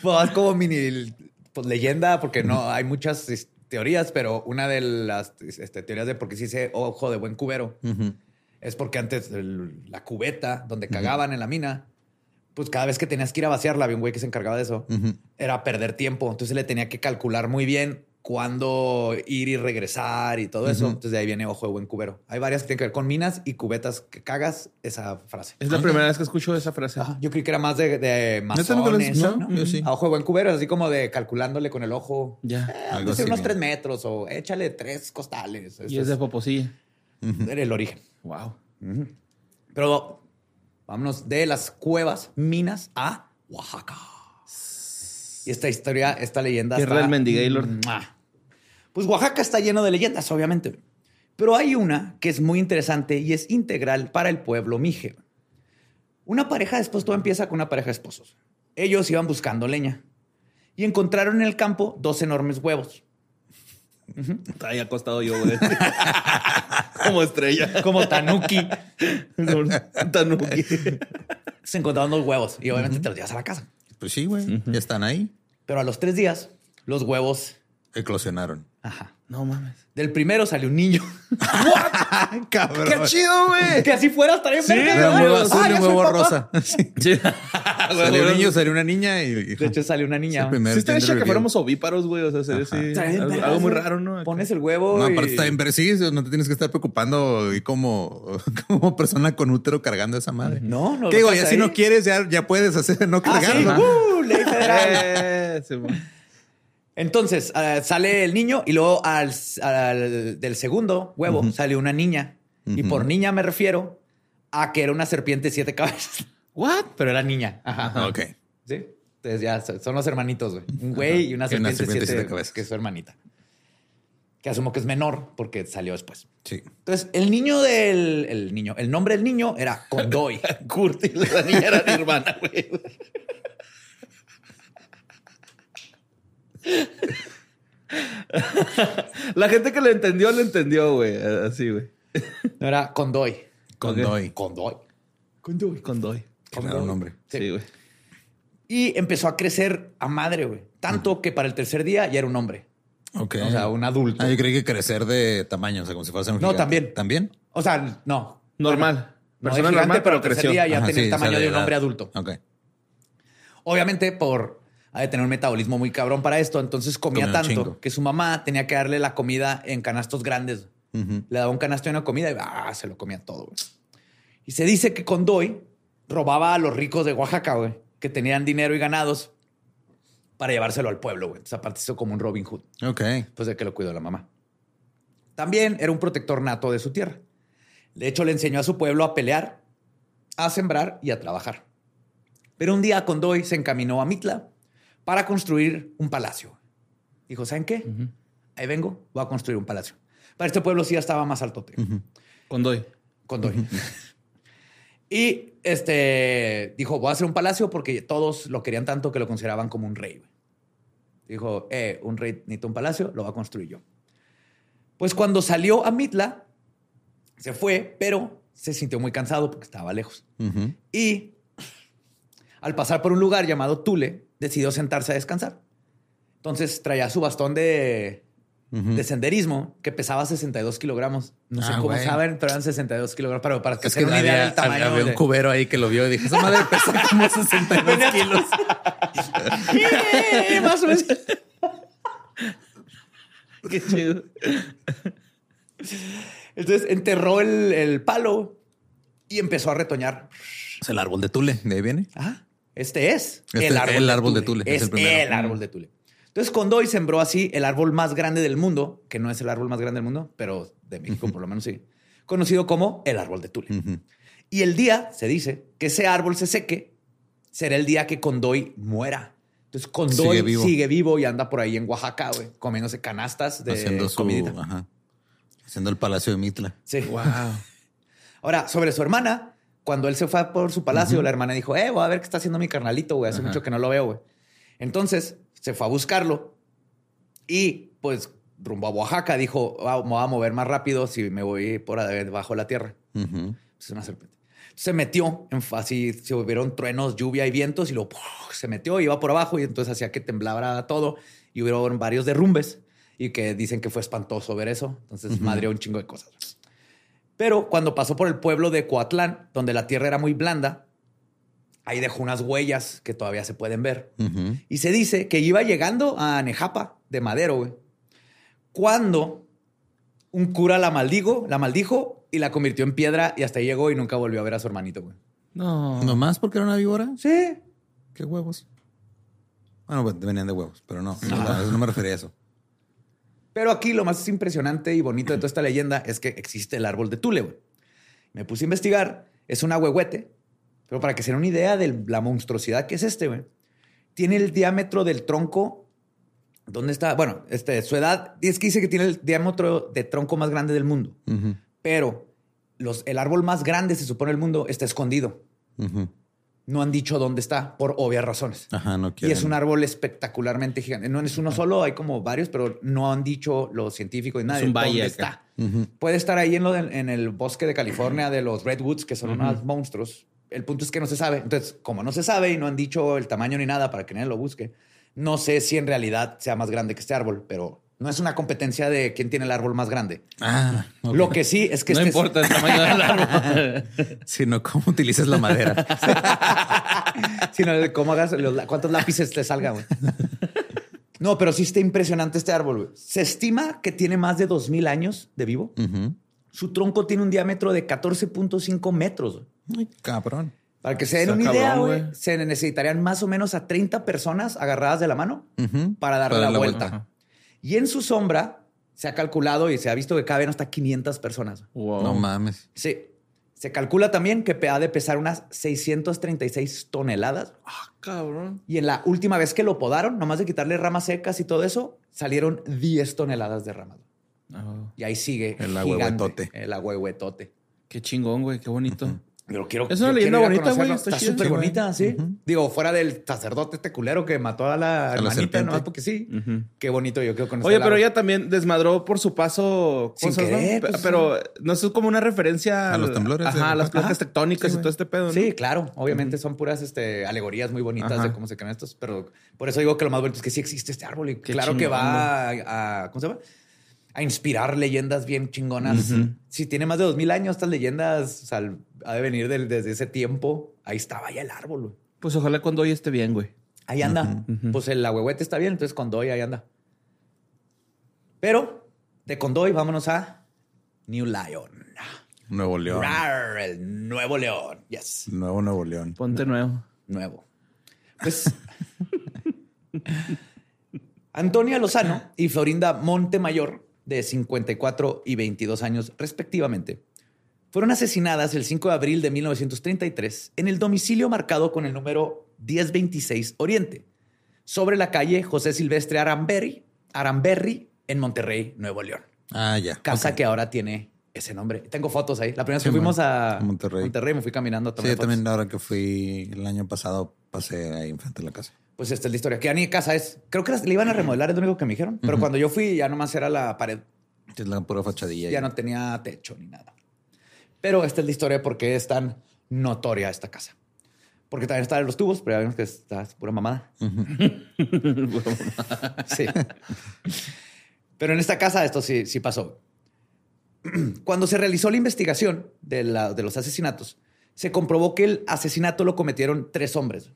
Pues, es como mini pues, leyenda, porque no hay muchas teorías, pero una de las este, teorías de por qué se dice ojo de buen cubero es porque antes el- la cubeta donde cagaban en la mina, pues cada vez que tenías que ir a vaciarla, había un güey que se encargaba de eso, era perder tiempo. Entonces le tenía que calcular muy bien cuándo ir y regresar y todo eso. Entonces de ahí viene ojo de buen cubero. Hay varias que tienen que ver con minas y cubetas que cagas, esa frase. Es la primera vez que escucho esa frase. Ajá, Yo creí que era más de, de ¿Neta nunca lo has- masones. no? ¿no? Yo sí. A ojo de buen cubero, así como de calculándole con el ojo. Ya. Eh, Algo así, unos ¿no? tres metros o échale tres costales. Y es de Poposí. era el origen. Wow. Pero vámonos de las cuevas, minas a Oaxaca. Y esta historia, esta leyenda. Tierra del Mendigaylor. ¡Mua! Pues Oaxaca está lleno de leyendas, obviamente. Pero hay una que es muy interesante y es integral para el pueblo mije. Una pareja, después todo empieza con una pareja de esposos. Ellos iban buscando leña y encontraron en el campo dos enormes huevos. Está ahí acostado yo, güey. Como estrella. Como tanuki. Tanuki. Se encontraron dos huevos y obviamente te los llevas a la casa. Pues sí, güey. Ya están ahí. Pero a los tres días, los huevos, Eclosionaron. ajá. No mames. Del primero salió un niño. Cabrón. ¡Qué chido, güey! que así fuera estaría bien. verga, Era un huevo Ah, azul y ya un huevo rosa. Sí. Sí. Salió un niño, salió una niña y... y- De hecho, salió una niña. Sí, gender chido que fuéramos ovíparos, güey. O sea, sería así. Algo, muy raro, ¿no? Pones el huevo. No, y- aparte está bien, pero sí, no te tienes que estar preocupando y como, como persona con útero cargando esa madre. No, no. ¿Qué digo? Ya si no quieres, ya, ya puedes hacer, no Ah, sí. cargarlo. Uh, ley federal. Entonces ah, sale el niño y luego al, al- del segundo huevo sale una niña. Y por niña me refiero a que era una serpiente de siete cabezas. ¿What? Pero era niña. Ajá. Ok. Sí. Entonces ya son los hermanitos, güey. Un güey y una Y una serpiente, serpiente siete, siete cabezas. que es su hermanita. Que asumo que es menor porque salió después. Sí. Entonces, el niño del el niño, el nombre del niño era Condoy. Kurt y la niña era mi hermana, güey. La gente que le entendió, le entendió, güey. Así, güey. No era Condoy. Condoy. Condoy. Condoy. Condoy. Qué raro nombre. Sí. Sí, güey. Y empezó a crecer a madre, güey. Tanto que para el tercer día ya era un hombre. Ok. O sea, un adulto. Ah, yo creí que crecer de tamaño, o sea, como si fuera un No, gigante. también. ¿También? O sea, no. Normal. No Persona es gigante, normal, pero al tercer creció. día ya Ajá, tenía sí, el tamaño de un edad. hombre adulto. Ok. Obviamente por ha de tener un metabolismo muy cabrón para esto, entonces comía tanto que su mamá tenía que darle la comida en canastos grandes. Le daba un canasto de una comida y ah, se lo comía todo. Y se dice que Condoy robaba a los ricos de Oaxaca, güey, que tenían dinero y ganados para llevárselo al pueblo, güey. Entonces aparte hizo como un Robin Hood, Ok. pues de que lo cuidó la mamá. También era un protector nato de su tierra. De hecho, le enseñó a su pueblo a pelear, a sembrar y a trabajar. Pero un día Condoy se encaminó a Mitla para construir un palacio. Dijo, ¿saben qué? Ahí vengo, voy a construir un palacio. Para este pueblo sí ya estaba más altote. Condoy. Condoy. y este dijo, voy a hacer un palacio porque todos lo querían tanto que lo consideraban como un rey. Dijo, eh, un rey necesita un palacio, lo va a construir yo. Pues cuando salió a Mitla, se fue, pero se sintió muy cansado porque estaba lejos. Y al pasar por un lugar llamado Tule, decidió sentarse a descansar. Entonces traía su bastón de, de senderismo que pesaba 62 kilogramos. No sé Ah, cómo güey. saben, pero eran 62 kilogramos. Pero para que Es se una idea había, del tamaño. había un de- cubero ahí que lo vio y dije, esa madre pesa como 62 kilos. Eh, Más o menos. Qué chido. Entonces enterró el, el palo y empezó a retoñar. Es el árbol de Tule, de ahí viene. Ah, este es Este el árbol, el de, árbol Tule. de Tule, Es es el el árbol de Tule. Entonces Condoy sembró así el árbol más grande del mundo, que no es el árbol más grande del mundo, pero de México por lo menos sí, conocido como el árbol de Tule. Ujú. Y el día, se dice, que ese árbol se seque, será el día que Condoy muera. Entonces Condoy Sigue vivo. sigue vivo y anda por ahí en Oaxaca, güey, comiéndose canastas de haciendo su, comidita. ajá, haciendo el palacio de Mitla. Sí. Wow. Ahora, sobre su hermana, cuando él se fue por su palacio, la hermana dijo, eh, voy a ver qué está haciendo mi carnalito, güey. Hace mucho que no lo veo, güey. Entonces, se fue a buscarlo y, pues, rumbo a Oaxaca, dijo, "Ah, me voy a mover más rápido si me voy por debajo de la tierra. Es una serpiente. Se metió, en, así se hubieron truenos, lluvia y vientos y luego ¡puf! se metió, iba por abajo y entonces hacía que temblara todo y hubieron varios derrumbes y que dicen que fue espantoso ver eso. Entonces madreó un chingo de cosas. Pero cuando pasó por el pueblo de Coatlán, donde la tierra era muy blanda, ahí dejó unas huellas que todavía se pueden ver. Y se dice que iba llegando a Nejapa de Madero, güey. Cuando un cura la maldigo, la maldijo y la convirtió en piedra y hasta ahí llegó y nunca volvió a ver a su hermanito, güey. No. ¿Nomás porque era una víbora? Sí. ¿Qué huevos? Bueno, pues, venían de huevos, pero no, no, no me refería a eso. Pero aquí lo más impresionante y bonito de toda esta leyenda es que existe el árbol de Tule. Me puse a investigar. Es un ahuehuete, pero para que se den una idea de la monstruosidad que es este, güey. Tiene el diámetro del tronco. ¿Dónde está? Bueno, este, su edad es que dice que tiene el diámetro de tronco más grande del mundo. Pero los, el árbol más grande, se supone, del mundo está escondido. No han dicho dónde está por obvias razones. Ajá, no Y quiero. es un árbol espectacularmente gigante. No es uno solo, hay como varios, pero no han dicho los científicos y nadie un valle dónde acá. está. Puede estar ahí en, lo de- en el bosque de California de los Redwoods, que son unos monstruos. El punto es que no se sabe. Entonces, como no se sabe y no han dicho el tamaño ni nada para que nadie lo busque, no sé si en realidad sea más grande que este árbol, pero no es una competencia de quién tiene el árbol más grande. Ah. Lo que sí es que no este importa el tamaño del árbol. Sino cómo utilizas la madera. sino de cómo hagas cuántos lápices te salgan. güey. No, pero sí está impresionante este árbol. güey. Se estima que tiene más de 2000 años de vivo. Su tronco tiene un diámetro de 14.5 metros. Ay, cabrón. Para que se den Está una idea, cabrón, güey. se necesitarían más o menos a 30 personas agarradas de la mano para darle Para la, la vuelta. vuelta. Y en su sombra se ha calculado y se ha visto que caben hasta 500 personas. Wow. No mames. Sí. Se calcula también que ha de pesar unas 636 toneladas. Ah, cabrón. Y en la última vez que lo podaron, nomás de quitarle ramas secas y todo eso, salieron 10 toneladas de ramas. No. Y ahí sigue El gigante, ahuehuetote. El ahuehuetote. Qué chingón, güey. Qué bonito. Pero quiero, Es una yo leyenda a bonita, güey, está súper bonita, sí. Digo, fuera del sacerdote este culero que mató a la la hermanita, serpiente. nomás porque sí. Qué bonito, yo quiero conocer Oye, pero ella también desmadró por su paso Sin cosas, querer, ¿no? Pues, pero no es como una referencia A los temblores Ajá, de- a las placas Ajá. tectónicas Sí, y todo este pedo, ¿no? Sí, claro. Obviamente son puras este, alegorías muy bonitas Ajá. de cómo se crean estos, pero por eso digo que lo más bonito es que sí existe este árbol y Qué claro que va a, a- ¿cómo se llama? A inspirar leyendas bien chingonas. Si tiene más de dos mil años, estas leyendas o sea, ha de venir desde ese tiempo. Ahí estaba ya el árbol. güey. Pues ojalá cuando hoy esté bien, güey. Ahí anda. Pues el ahuehuete está bien, entonces Condoy ahí anda. Pero de Condoy vámonos a New Lion. Nuevo León. Rar, el nuevo león. Yes. Nuevo Nuevo León. Ponte nuevo. nuevo. Pues Antonia Lozano y Florinda Montemayor, de 54 y 22 años respectivamente, fueron asesinadas el 5 de abril de 1933 en el domicilio marcado con el número 1026 Oriente, sobre la calle José Silvestre Aramberri, Aramberri en Monterrey, Nuevo León. Ah, ya. Casa que ahora tiene ese nombre. Tengo fotos ahí. La primera vez Sí, que fuimos a Monterrey. Monterrey me fui caminando a Sí, tomar yo fotos. también ahora que fui el año pasado pasé ahí enfrente de la casa. Pues esta es la historia. Que ya ni casa es. Creo que le iban a remodelar, es lo único que me dijeron. Pero cuando yo fui, ya nomás era la pared. Es la pura fachadilla. Ya no tenía techo ni nada. Pero esta es la historia de por qué es tan notoria esta casa. Porque también está de los tubos, pero ya vimos que está es pura mamada. sí. Pero en esta casa esto sí, sí pasó. Cuando se realizó la investigación de, la- de los asesinatos, se comprobó que el asesinato lo cometieron tres hombres.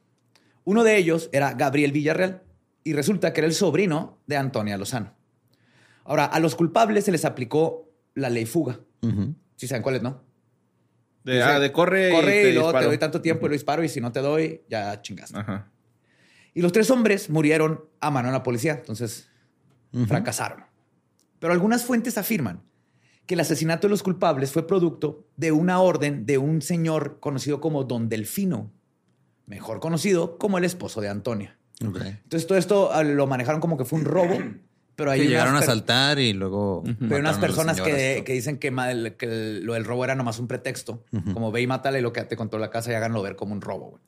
Uno de ellos era Gabriel Villarreal y resulta que era el sobrino de Antonia Lozano. Ahora, a los culpables se les aplicó la ley fuga. Si saben cuál es, ¿no? De, ah, de corre, Corre y, te luego te doy tanto tiempo y lo disparo y si no te doy, ya chingaste. Ajá. Y los tres hombres murieron a mano de la policía, entonces fracasaron. Pero algunas fuentes afirman que el asesinato de los culpables fue producto de una orden de un señor conocido como Don Delfino, mejor conocido como el esposo de Antonia. Entonces todo esto ah, lo manejaron como que fue un robo, pero unas llegaron a asaltar y luego. pero hay unas personas que, dicen que, ma- el- que el- lo del robo era nomás un pretexto. Como ve y mátale lo que te contó la casa y háganlo ver como un robo. güey.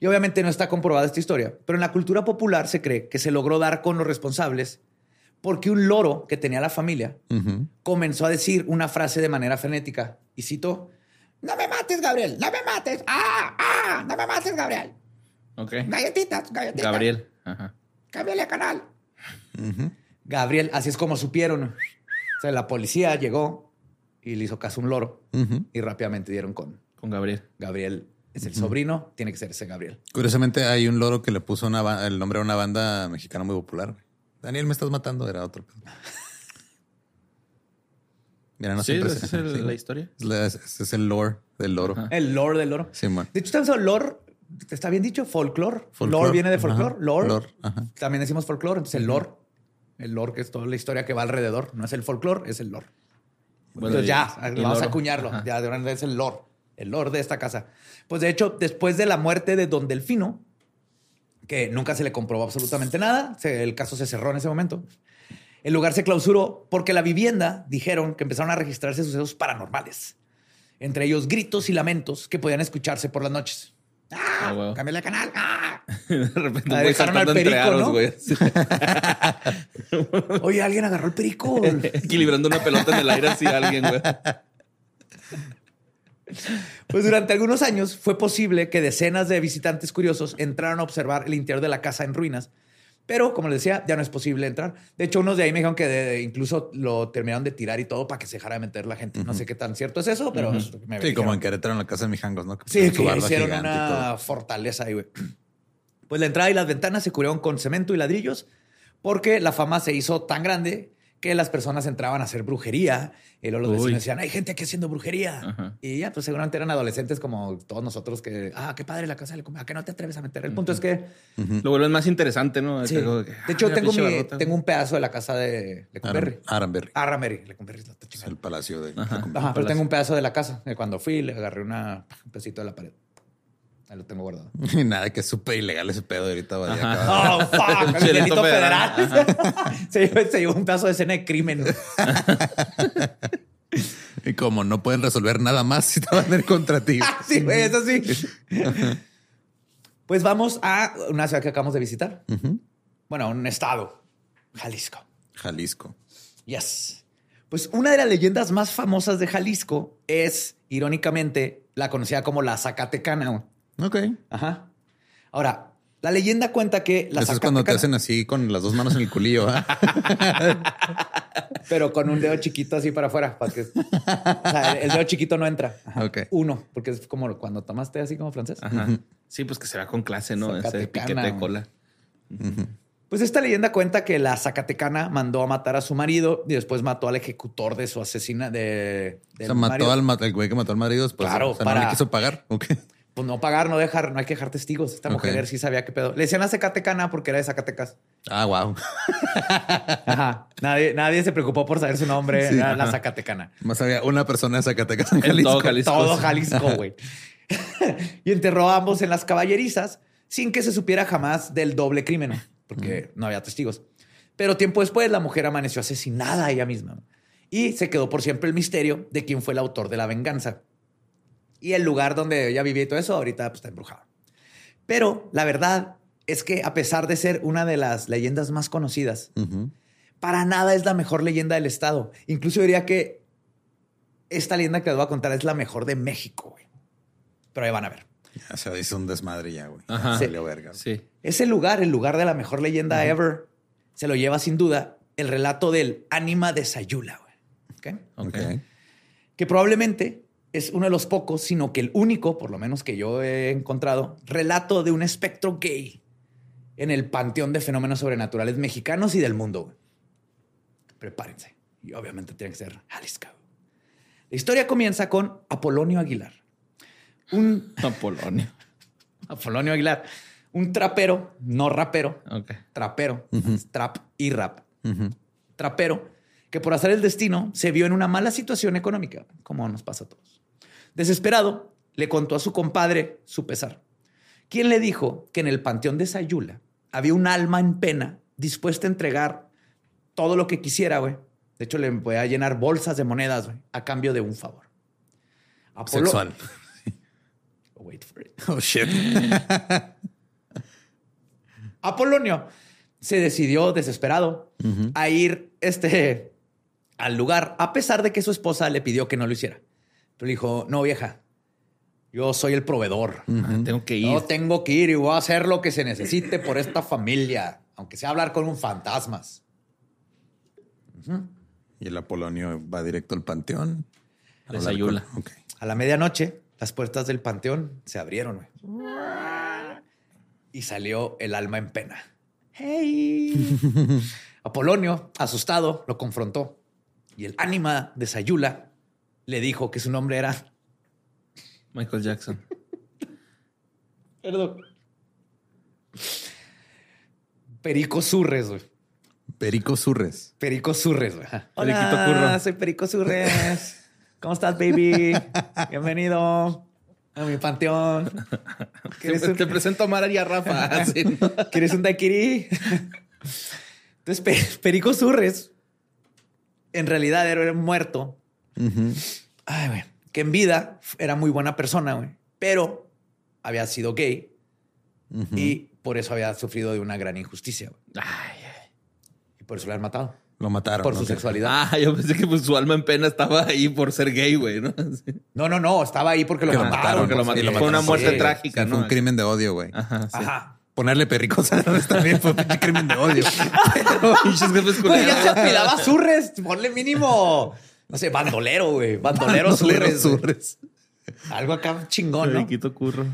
Y obviamente no está comprobada esta historia, pero en la cultura popular se cree que se logró dar con los responsables porque un loro que tenía la familia comenzó a decir una frase de manera frenética y citó, no me mates, Gabriel, no me mates, ah, ah, no me mates, Gabriel. Ok. Galletitas, galletitas. Gabriel. Ajá. Cámbiale canal. Gabriel, así es como supieron. O sea, la policía llegó y le hizo caso a un loro y rápidamente dieron con Con Gabriel. Gabriel. Es el sobrino, tiene que ser ese Gabriel. Curiosamente, hay un loro que le puso una el nombre a una banda mexicana muy popular. Daniel, me estás matando, era otro. Mira, no sí, siempre esa se- es el- sí. la historia. Es la- Ese es el lore del loro. Ajá. El lore del loro. Sí, man. De hecho, estamos hablando lore. ¿Está bien dicho? Folklore. Folklore. Lore viene de Ajá. folklore. Lore. Lore, ajá. También decimos folklore. Entonces, el lore. El lore, que es toda la historia que va alrededor. No es el folklore, es el lore. Bueno, Entonces ya, vamos a acuñarlo. Ajá. Ya de verdad es el lore. El lore de esta casa. Pues de hecho, después de la muerte de Don Delfino, que nunca se le comprobó absolutamente nada, se- el caso se cerró en ese momento. El lugar se clausuró porque la vivienda dijeron que empezaron a registrarse sucesos paranormales. Entre ellos gritos y lamentos que podían escucharse por las noches. ¡Ah! Ah, wow. ¡Cámbiale de canal! ¡Ah! De repente Ah, dejaron al perico, aros, ¿no? güey. Sí. Oye, alguien agarró el perico. Equilibrando una pelota en el aire así a alguien, güey. Pues durante algunos años fue posible que decenas de visitantes curiosos entraran a observar el interior de la casa en ruinas. Pero, como les decía, ya no es posible entrar. De hecho, unos de ahí me dijeron que de- incluso lo terminaron de tirar y todo para que se dejara de meter la gente. No sé qué tan cierto es eso, pero es lo que me Sí, como en dijeron. Querétaro, en la casa de Mijangos, ¿no? Que Sí, que hicieron una fortaleza ahí, güey. Pues la entrada y las ventanas se cubrieron con cemento y ladrillos porque la fama se hizo tan grande que las personas entraban a hacer brujería y luego los Uy. vecinos decían, hay gente aquí haciendo brujería. Ajá. Y ya, pues seguramente eran adolescentes como todos nosotros que, ah, qué padre la casa del ¿a qué no te atreves a meter? El punto es que, Lo vuelven más interesante, ¿no? sí. Algo de que, hecho, ah, la tengo, mi- tengo un pedazo de la casa de Lecumberri. Aram- Aranberry. Arramerri, Lecumberri el palacio de. Ajá. Ajá, pero tengo un pedazo de la casa. de Cuando fui, le agarré una, un pedacito de la pared. Ahí lo tengo guardado. Y nada, que es súper ilegal ese pedo de ahorita. va, ya Ajá. acaba- Oh, fuck. El Delito federal. federal. se, llevó, se llevó un pedazo de escena de crimen. Y como no pueden resolver nada más si te van a ir contra ti. sí, güey, eso sí. pues vamos a una ciudad que acabamos de visitar. Bueno, un estado. Jalisco. Jalisco. Yes. Pues una de las leyendas más famosas de Jalisco es, irónicamente, la conocida como la Zacatecana. Ok. Ajá. Ahora, la leyenda cuenta que la Eso es cuando te hacen así con las dos manos en el culillo. pero con un dedo chiquito así para afuera. Para que, o sea, el dedo chiquito no entra. Ajá. Ok. Uno, porque es como cuando tomaste así como francés. Ajá. Sí, pues que se va con clase, ¿no? Ese piquete de cola. Pues esta leyenda cuenta que la Zacatecana mandó a matar a su marido y después mató al ejecutor de su asesina de. O del sea, mató marido. al el güey que mató al marido. Pues, Claro, o sea, no para- le quiso pagar. Ok. Pues no pagar, no dejar, no hay que dejar testigos. Esta mujer sí sabía qué pedo. Le decían a Zacatecana porque era de Zacatecas. Ah, wow. Ajá. Nadie, nadie se preocupó por saber su nombre. Sí, era la. Zacatecana. Más había una persona de Zacatecas en todo Jalisco. Todo Jalisco, güey. y enterró a ambos en las caballerizas sin que se supiera jamás del doble crimen, porque no había testigos. Pero tiempo después la mujer amaneció asesinada ella misma y se quedó por siempre el misterio de quién fue el autor de la venganza. Y el lugar donde ella vivía y todo eso ahorita pues, está embrujado. Pero la verdad es que a pesar de ser una de las leyendas más conocidas, Ujú. para nada es la mejor leyenda del estado. Incluso diría que esta leyenda que les voy a contar es la mejor de México, güey. Pero ahí van a ver. Ya se hizo un desmadre ya, güey. Ajá. Salió verga. Sí. Ese lugar, el lugar de la mejor leyenda ever, se lo lleva sin duda el relato del ánima de Sayula, güey. ¿Ok? Ok. Ok. que probablemente es uno de los pocos, sino que el único, por lo menos que yo he encontrado, relato de un espectro gay en el panteón de fenómenos sobrenaturales mexicanos y del mundo. Prepárense. Y obviamente tiene que ser Jalisco. La historia comienza con Apolonio Aguilar. Un Apolonio. Apolonio Aguilar, un trapero, no rapero, trapero, trap y rap. Trapero, que por hacer el destino se vio en una mala situación económica, como nos pasa a todos. Desesperado, le contó a su compadre su pesar, quien le dijo que en el panteón de Sayula había un alma en pena dispuesta a entregar todo lo que quisiera, güey. De hecho, le voy a llenar bolsas de monedas, güey, a cambio de un favor. Apolo- Sexual. Wait for it. Oh, shit. Apolonio se decidió desesperado a ir este, al lugar, a pesar de que su esposa le pidió que no lo hiciera. Pero le dijo, no, vieja, yo soy el proveedor. Ah, tengo que ir. Yo tengo que ir y voy a hacer lo que se necesite por esta familia, aunque sea hablar con un fantasmas. Y el Apolonio va directo al panteón. a De hablar Sayula. con- Ok. A la medianoche, las puertas del panteón se abrieron y salió el alma en pena. ¡Hey! Apolonio, asustado, lo confrontó y el ánima de Sayula le dijo que su nombre era. Michael Jackson. Perdón. Perico Surres, güey. Perico Surres. Perico Surres, güey. Hola, Curro. soy Perico Surres. ¿Cómo estás, baby? Bienvenido a mi panteón. ¿Quieres un, Te presento a Mara y a Rafa. ¿quieres un daiquiri? Entonces, Pe- Perico Surres, en realidad era Ay, güey. Que en vida era muy buena persona, güey. Pero había sido gay y por eso había sufrido de una gran injusticia. güey. Ay, ay. Y por eso lo han matado. Lo mataron. Por su sexualidad. Ah, yo pensé que pues, su alma en pena estaba ahí por ser gay, güey, ¿no? Sí. No, no, no. Estaba ahí porque lo Que mataron. lo pues, mataron. Fue una muerte Sí. trágica, Sí, ¿no? Fue un crimen de odio, güey. Ajá, sí. Ajá. Ponerle pericos también fue un pinche crimen de odio. Pero, Pinches jefes Güey, ya se apelaba Surres. Ponle mínimo, no sé, bandolero, güey. Bandolero Surres. Algo acá chingón, ¿no? Curro.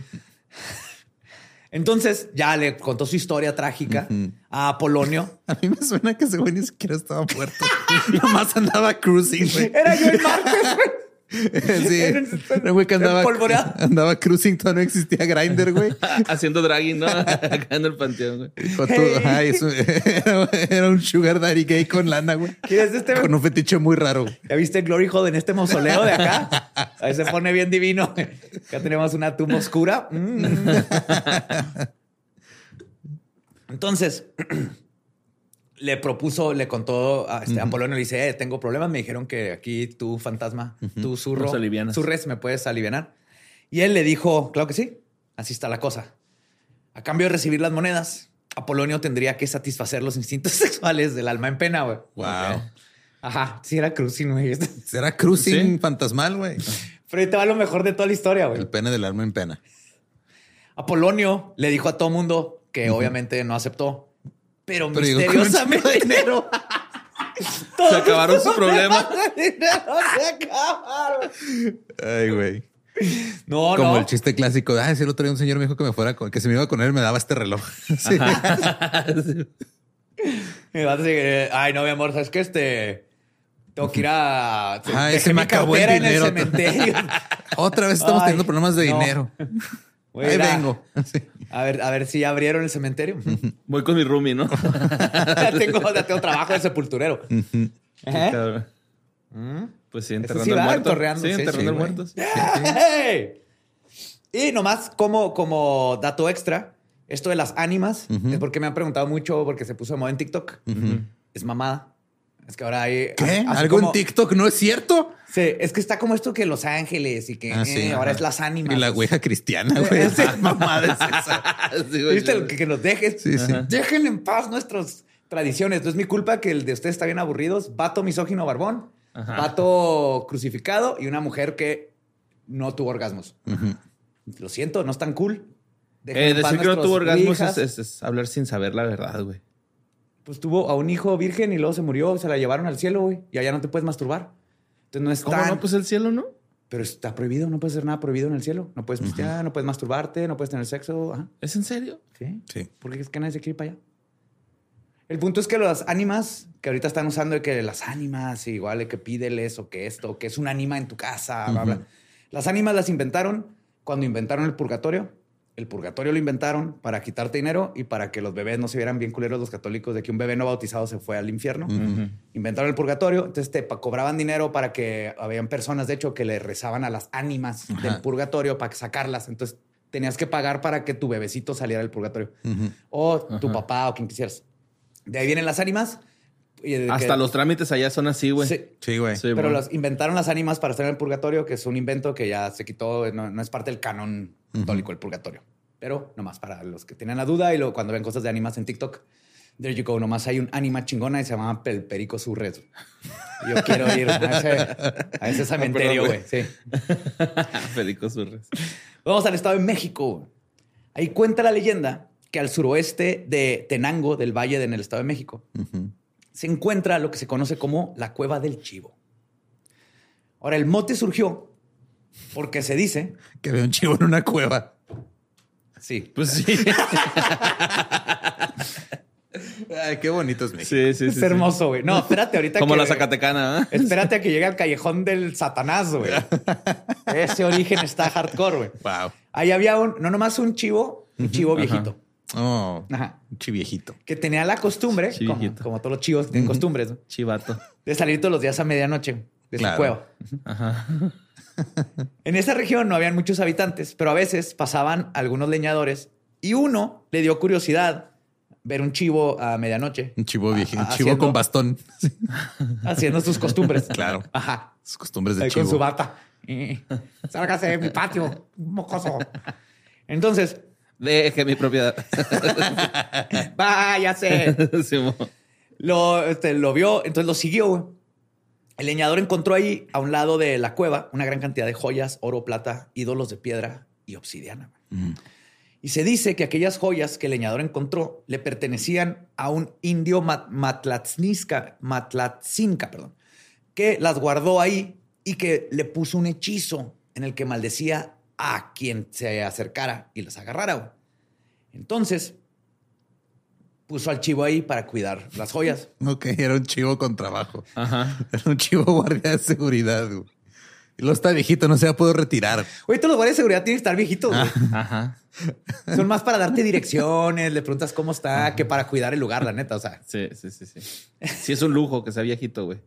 Entonces ya le contó su historia trágica a Apolonio. A mí me suena que ese güey ni siquiera estaba muerto. Nomás andaba cruising, güey. Era yo el martes, güey. Sí. El güey que andaba, cruising, todavía no existía Grinder, güey. Haciendo dragging, ¿no? Acá en el panteón, güey. Hey. ajá, y eso- era, era un sugar daddy gay con lana, güey. ¿Quieres este? Con un fetiche muy raro. ¿Ya viste el Glory Hole en este mausoleo de acá? Ahí se pone bien divino. Acá tenemos una tumba oscura. Mm. Entonces, le propuso, le contó a este Apolonio, le dice, eh, tengo problemas, me dijeron que aquí tú, fantasma, tú, zurro, Nos alivianas. zurres, me puedes alivianar. Y él le dijo, claro que sí, así está la cosa. A cambio de recibir las monedas, Apolonio tendría que satisfacer los instintos sexuales del alma en pena, güey. Wow. Ajá, sí era cruising, güey. Era cruising Sí. fantasmal, güey. Pero ahí te va lo mejor de toda la historia, güey. El pene del alma en pena. Apolonio le dijo a todo mundo que obviamente no aceptó, pero, misteriosamente dinero. todos Se acabaron sus problemas. dinero se acabaron. Ay, güey. No, Como no. el chiste clásico. de, Ah, sí, el otro día un señor me dijo que me fuera con, que si me iba con él me daba este reloj. Sí. Me vas a decir, eh, ay, no, mi amor, sabes que este tengo que ir a Ay, dejé se me acabó el cartera en el dinero. cementerio. Otra vez estamos Ay, teniendo problemas de no. dinero. Ahí vengo. Sí. A ver, a ver si ya abrieron el cementerio. Voy con mi roomie, ¿no? ya, tengo, ya tengo trabajo de sepulturero. ¿Eh? Cabrón. Pues sí, enterrando sí al muerto. Sí, enterrando al muerto. ¡Hey! Y nomás como, como dato extra, esto de las ánimas, es porque me han preguntado mucho porque se puso de moda en TikTok. Es mamada. Es que ahora hay... ¿Qué? ¿Algo como- en TikTok no es cierto? Sí, es que está como esto que Los Ángeles y que Ah, sí, eh, ahora es las ánimas. Y la ouija cristiana, güey. Sí. Mamada es esa. Sí, güey, ¿Viste? Lo que, que nos dejes. Sí, sí. Dejen en paz nuestras tradiciones. No es mi culpa que el de ustedes está bien aburridos. Vato misógino barbón, Ajá. vato crucificado y una mujer que no tuvo orgasmos. Lo siento, no es tan cool. Dejen Eh, decir que no tuvo orgasmos ouijas. es, es- es hablar sin saber la verdad, güey. pues tuvo a un hijo virgen y luego se murió, se la llevaron al cielo, güey. Y allá no te puedes masturbar. Entonces no es ¿Cómo tan- no? Pues el cielo, ¿no? Pero está prohibido, no puedes hacer nada prohibido en el cielo. No puedes pistear, no puedes masturbarte, no puedes tener sexo. Ajá. ¿Es en serio? Sí. Sí. Porque es que nadie se quiere ir para allá. El punto es que las ánimas que ahorita están usando de que las ánimas, igual de que pídeles o que esto, que es un ánima en tu casa, bla, bla. Las ánimas las inventaron cuando inventaron el purgatorio. El purgatorio lo inventaron para quitarte dinero y para que los bebés no se vieran bien culeros los católicos de que un bebé no bautizado se fue al infierno. Inventaron el purgatorio, entonces te cobraban dinero para que habían personas, de hecho, que le rezaban a las ánimas del purgatorio para sacarlas. Entonces tenías que pagar para que tu bebecito saliera del purgatorio. O tu papá o quien quisieras. De ahí vienen las ánimas. Hasta que- los trámites allá son así, güey. Sí, güey. Sí, pero las inventaron las ánimas para estar en el purgatorio, que es un invento que ya se quitó, no, no es parte del canon católico, el purgatorio. Pero nomás para los que tienen la duda y luego cuando ven cosas de ánimas en TikTok, there you go, nomás hay un ánima chingona y se llama el Perico Surres. Yo quiero ir a ese, a ese cementerio, güey. Sí. Federico Surres. Vamos al estado de México. Ahí cuenta la leyenda que al suroeste de Tenango, del Valle de, en el estado de México, se encuentra lo que se conoce como la Cueva del Chivo. Ahora, el mote surgió porque se dice, Que veo un chivo en una cueva. sí, Pues sí. Ay, qué bonito es México. sí, sí, es sí, hermoso, güey. No, espérate ahorita Como que- la Zacatecana, ¿eh? Espérate a que llegue al callejón del Satanás, güey. Ese origen está hardcore, güey. Wow. Ahí había un, no nomás un chivo, un chivo viejito. Oh, Ajá. un chiviejito. Que tenía la costumbre, como, todos los chivos tienen costumbres, ¿no? Chivato. de salir todos los días a medianoche de Claro. su cueva. Ajá. En esa región no habían muchos habitantes, pero a veces pasaban algunos leñadores y uno le dio curiosidad ver un chivo a medianoche Un chivo viejito. Un Ah, chivo haciendo- con bastón. haciendo sus costumbres. Claro. Ajá. Sus costumbres de Ahí chivo. con su bata. Sálgase de mi patio, mocoso. Entonces, Deje mi propiedad. váyase. Sí. Lo, este, lo vio, entonces lo siguió. El leñador encontró ahí, a un lado de la cueva, una gran cantidad de joyas, oro, plata, ídolos de piedra y obsidiana. Y se dice que aquellas joyas que el leñador encontró le pertenecían a un indio mat- matlatzinca, perdón, que las guardó ahí y que le puso un hechizo en el que maldecía a quien se acercara y las agarrara. Entonces, puso al chivo ahí para cuidar las joyas. Ok, era un chivo con trabajo. Ajá. Era un chivo guardia de seguridad. güey. Y lo está viejito, no se ha podido retirar. Oye, todos los guardias de seguridad tienen que estar viejitos. güey. Ajá. Son más para darte direcciones, le preguntas cómo está, que para cuidar el lugar, la neta. O sea, Sí, sí, sí, sí. Sí es un lujo que sea viejito, güey.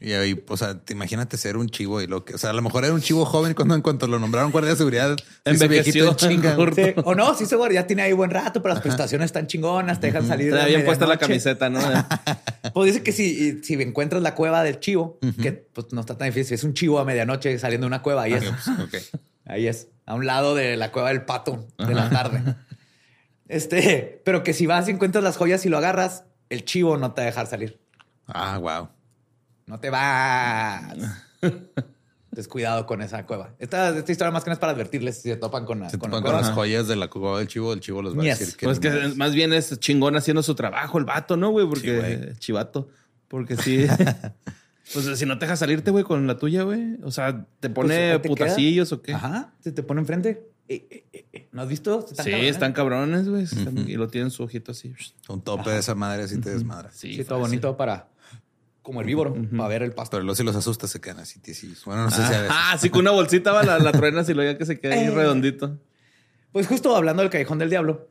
Y ahí, o sea, te imagínate ser un chivo y lo que, o sea, a lo mejor era un chivo joven cuando en cuanto lo nombraron guardia de seguridad, Envejeció. chinga. Sí, O no, sí, ese guardia tiene ahí buen rato, pero las prestaciones están chingonas, te dejan salir. Trae a bien puesta la camiseta, ¿no? Pues dice que si, si encuentras la cueva del chivo, que pues no está tan difícil, es un chivo a medianoche saliendo de una cueva, ahí es. Ok, pues, ok. Ahí es, a un lado de la cueva del pato de la tarde. Este, pero que si vas y encuentras las joyas y lo agarras, el chivo no te va a dejar salir. Ah, wow. No te vas. Descuidado con esa cueva. Esta, esta historia más que nada es para advertirles si se topan con, Se con topan con las joyas de la cueva del chivo, el chivo los va Yes. a decir que. Pues que más bien es chingón haciendo su trabajo el vato, ¿no, güey? Porque Sí, güey. chivato. Porque sí. pues si no te dejas salirte, güey, con la tuya, güey. O sea, te Pues, pone te putacillos o qué. Ajá, se te pone enfrente. Eh, eh, eh. ¿No has visto? Están sí, cabrones. están cabrones, güey. Y lo tienen su ojito así. Un tope de esa madre así te desmadra. Sí, Sí, todo bonito para... Como herbívoro, para ver el pasto. Pero luego si los asusta se quedan así. tiesis. Bueno, no sé si a veces. Ah, sí, con una bolsita va la, la truena y luego ya que se queda ahí Eh. redondito. Pues justo hablando del Callejón del Diablo,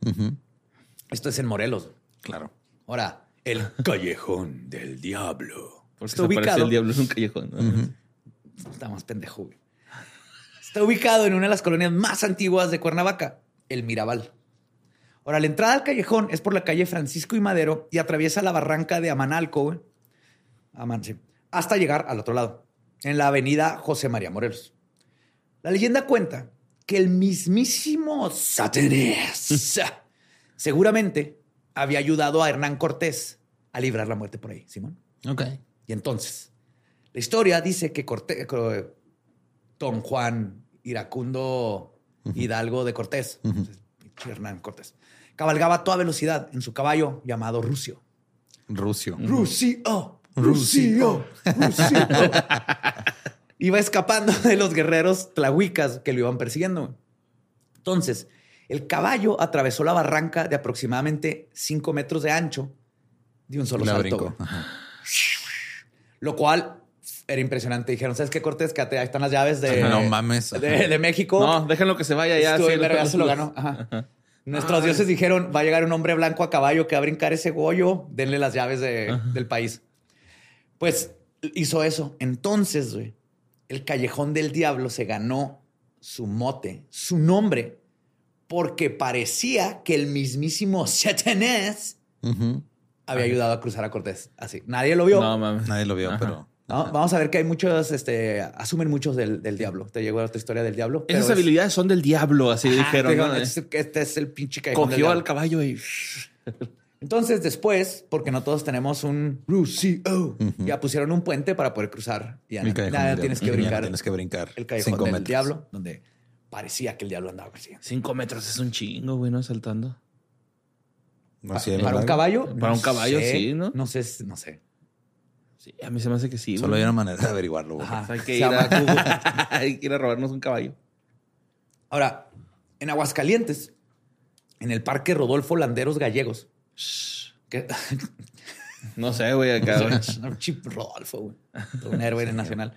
esto es en Morelos. Claro. Ahora, el Callejón del Diablo. Porque Está ubicado... el diablo en un callejón. ¿no? Está más pendejo, güey. Está ubicado en una de las colonias más antiguas de Cuernavaca, el Mirabal. Ahora, la entrada al callejón es por la calle Francisco y Madero y atraviesa la barranca de Amanalco, güey. Hasta llegar al otro lado, en la avenida José María Morelos. La leyenda cuenta que el mismísimo Satanás seguramente había ayudado a Hernán Cortés a librar la muerte por ahí, Simón. Ok. Y entonces, la historia dice que Cortés, que Don Juan Iracundo Hidalgo de Cortés, pinche Hernán Cortés, cabalgaba a toda velocidad en su caballo llamado Rusio. Rusio. Rusio, Rusio, Rusio. Iba escapando de los guerreros tlahuicas que lo iban persiguiendo. Entonces, el caballo atravesó la barranca de aproximadamente 5 metros de ancho de un solo La salto. Lo cual era impresionante. Dijeron, ¿sabes qué, Cortés? Que ahí están las llaves de, No mames. de, de México. No, déjenlo que se vaya ya. Sí, verga, se lo ganó. Ajá. Nuestros dioses dijeron, va a llegar un hombre blanco a caballo que va a brincar ese goyo, denle las llaves de- del país. Pues hizo eso. Entonces, güey, el Callejón del Diablo se ganó su mote, su nombre, porque parecía que el mismísimo Satanás había ayudado a cruzar a Cortés. Así, nadie lo vio. No, mames. Nadie lo vio, Ajá. pero. ¿no? Vamos a ver que hay muchos, este, asumen muchos del, del diablo. Te llegó otra historia del diablo. pero Esas es- habilidades son del diablo, así Ajá, dijeron. digo, ¿no? este, este es el pinche del Cogió al caballo y. Entonces, después, porque no todos tenemos un Rusio, ya pusieron un puente para poder cruzar. Y ya, del tienes que brincar Tienes que brincar. el callejón cinco del metros. diablo, donde parecía que el diablo andaba persiguiendo. Cinco metros es un chingo, güey, ¿no? Saltando. De para un caballo. Para un caballo, sé, sí, ¿no? No sé, no sé. Sí, a mí se me hace que sí. Solo güey. hay una manera de averiguarlo. güey. Ajá. Hay que ir a. Hay que ir a robarnos un caballo. Ahora, en Aguascalientes, en el Parque Rodolfo Landeros Gallegos, No sé, güey, acá. Chip Rodolfo, güey. Un héroe nacional.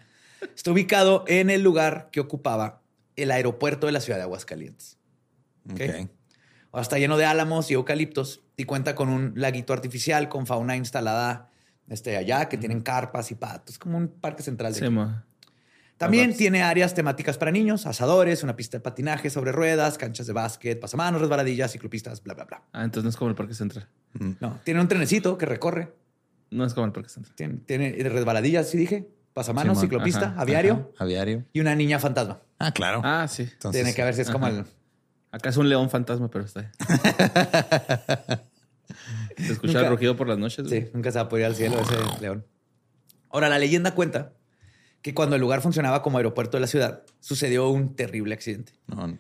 Está ubicado en el lugar que ocupaba el aeropuerto de la ciudad de Aguascalientes. Ok. Ahora está lleno de álamos y eucaliptos y cuenta con un laguito artificial con fauna instalada este, allá que tienen carpas y patos, como un parque central. De Sí, ma. También tiene áreas temáticas para niños, asadores, una pista de patinaje sobre ruedas, canchas de básquet, pasamanos, resbaladillas, ciclopistas, bla, bla, bla. Ah, entonces no es como el Parque Central. Mm. No, tiene un trenecito que recorre, No es como el Parque Central. tiene, tiene resbaladillas, sí dije, pasamanos, Simón, ciclopista, ajá, aviario Ajá, Aviario. y una niña fantasma. Ah, claro. Ah, sí. Entonces, tiene que ver si es como el... Acá es un león fantasma, pero está ahí. Se escucha Nunca- el rugido por las noches. güey. Sí, nunca se va a poder ir al cielo ese león. Ahora, la leyenda cuenta que cuando el lugar funcionaba como aeropuerto de la ciudad, sucedió un terrible accidente. No,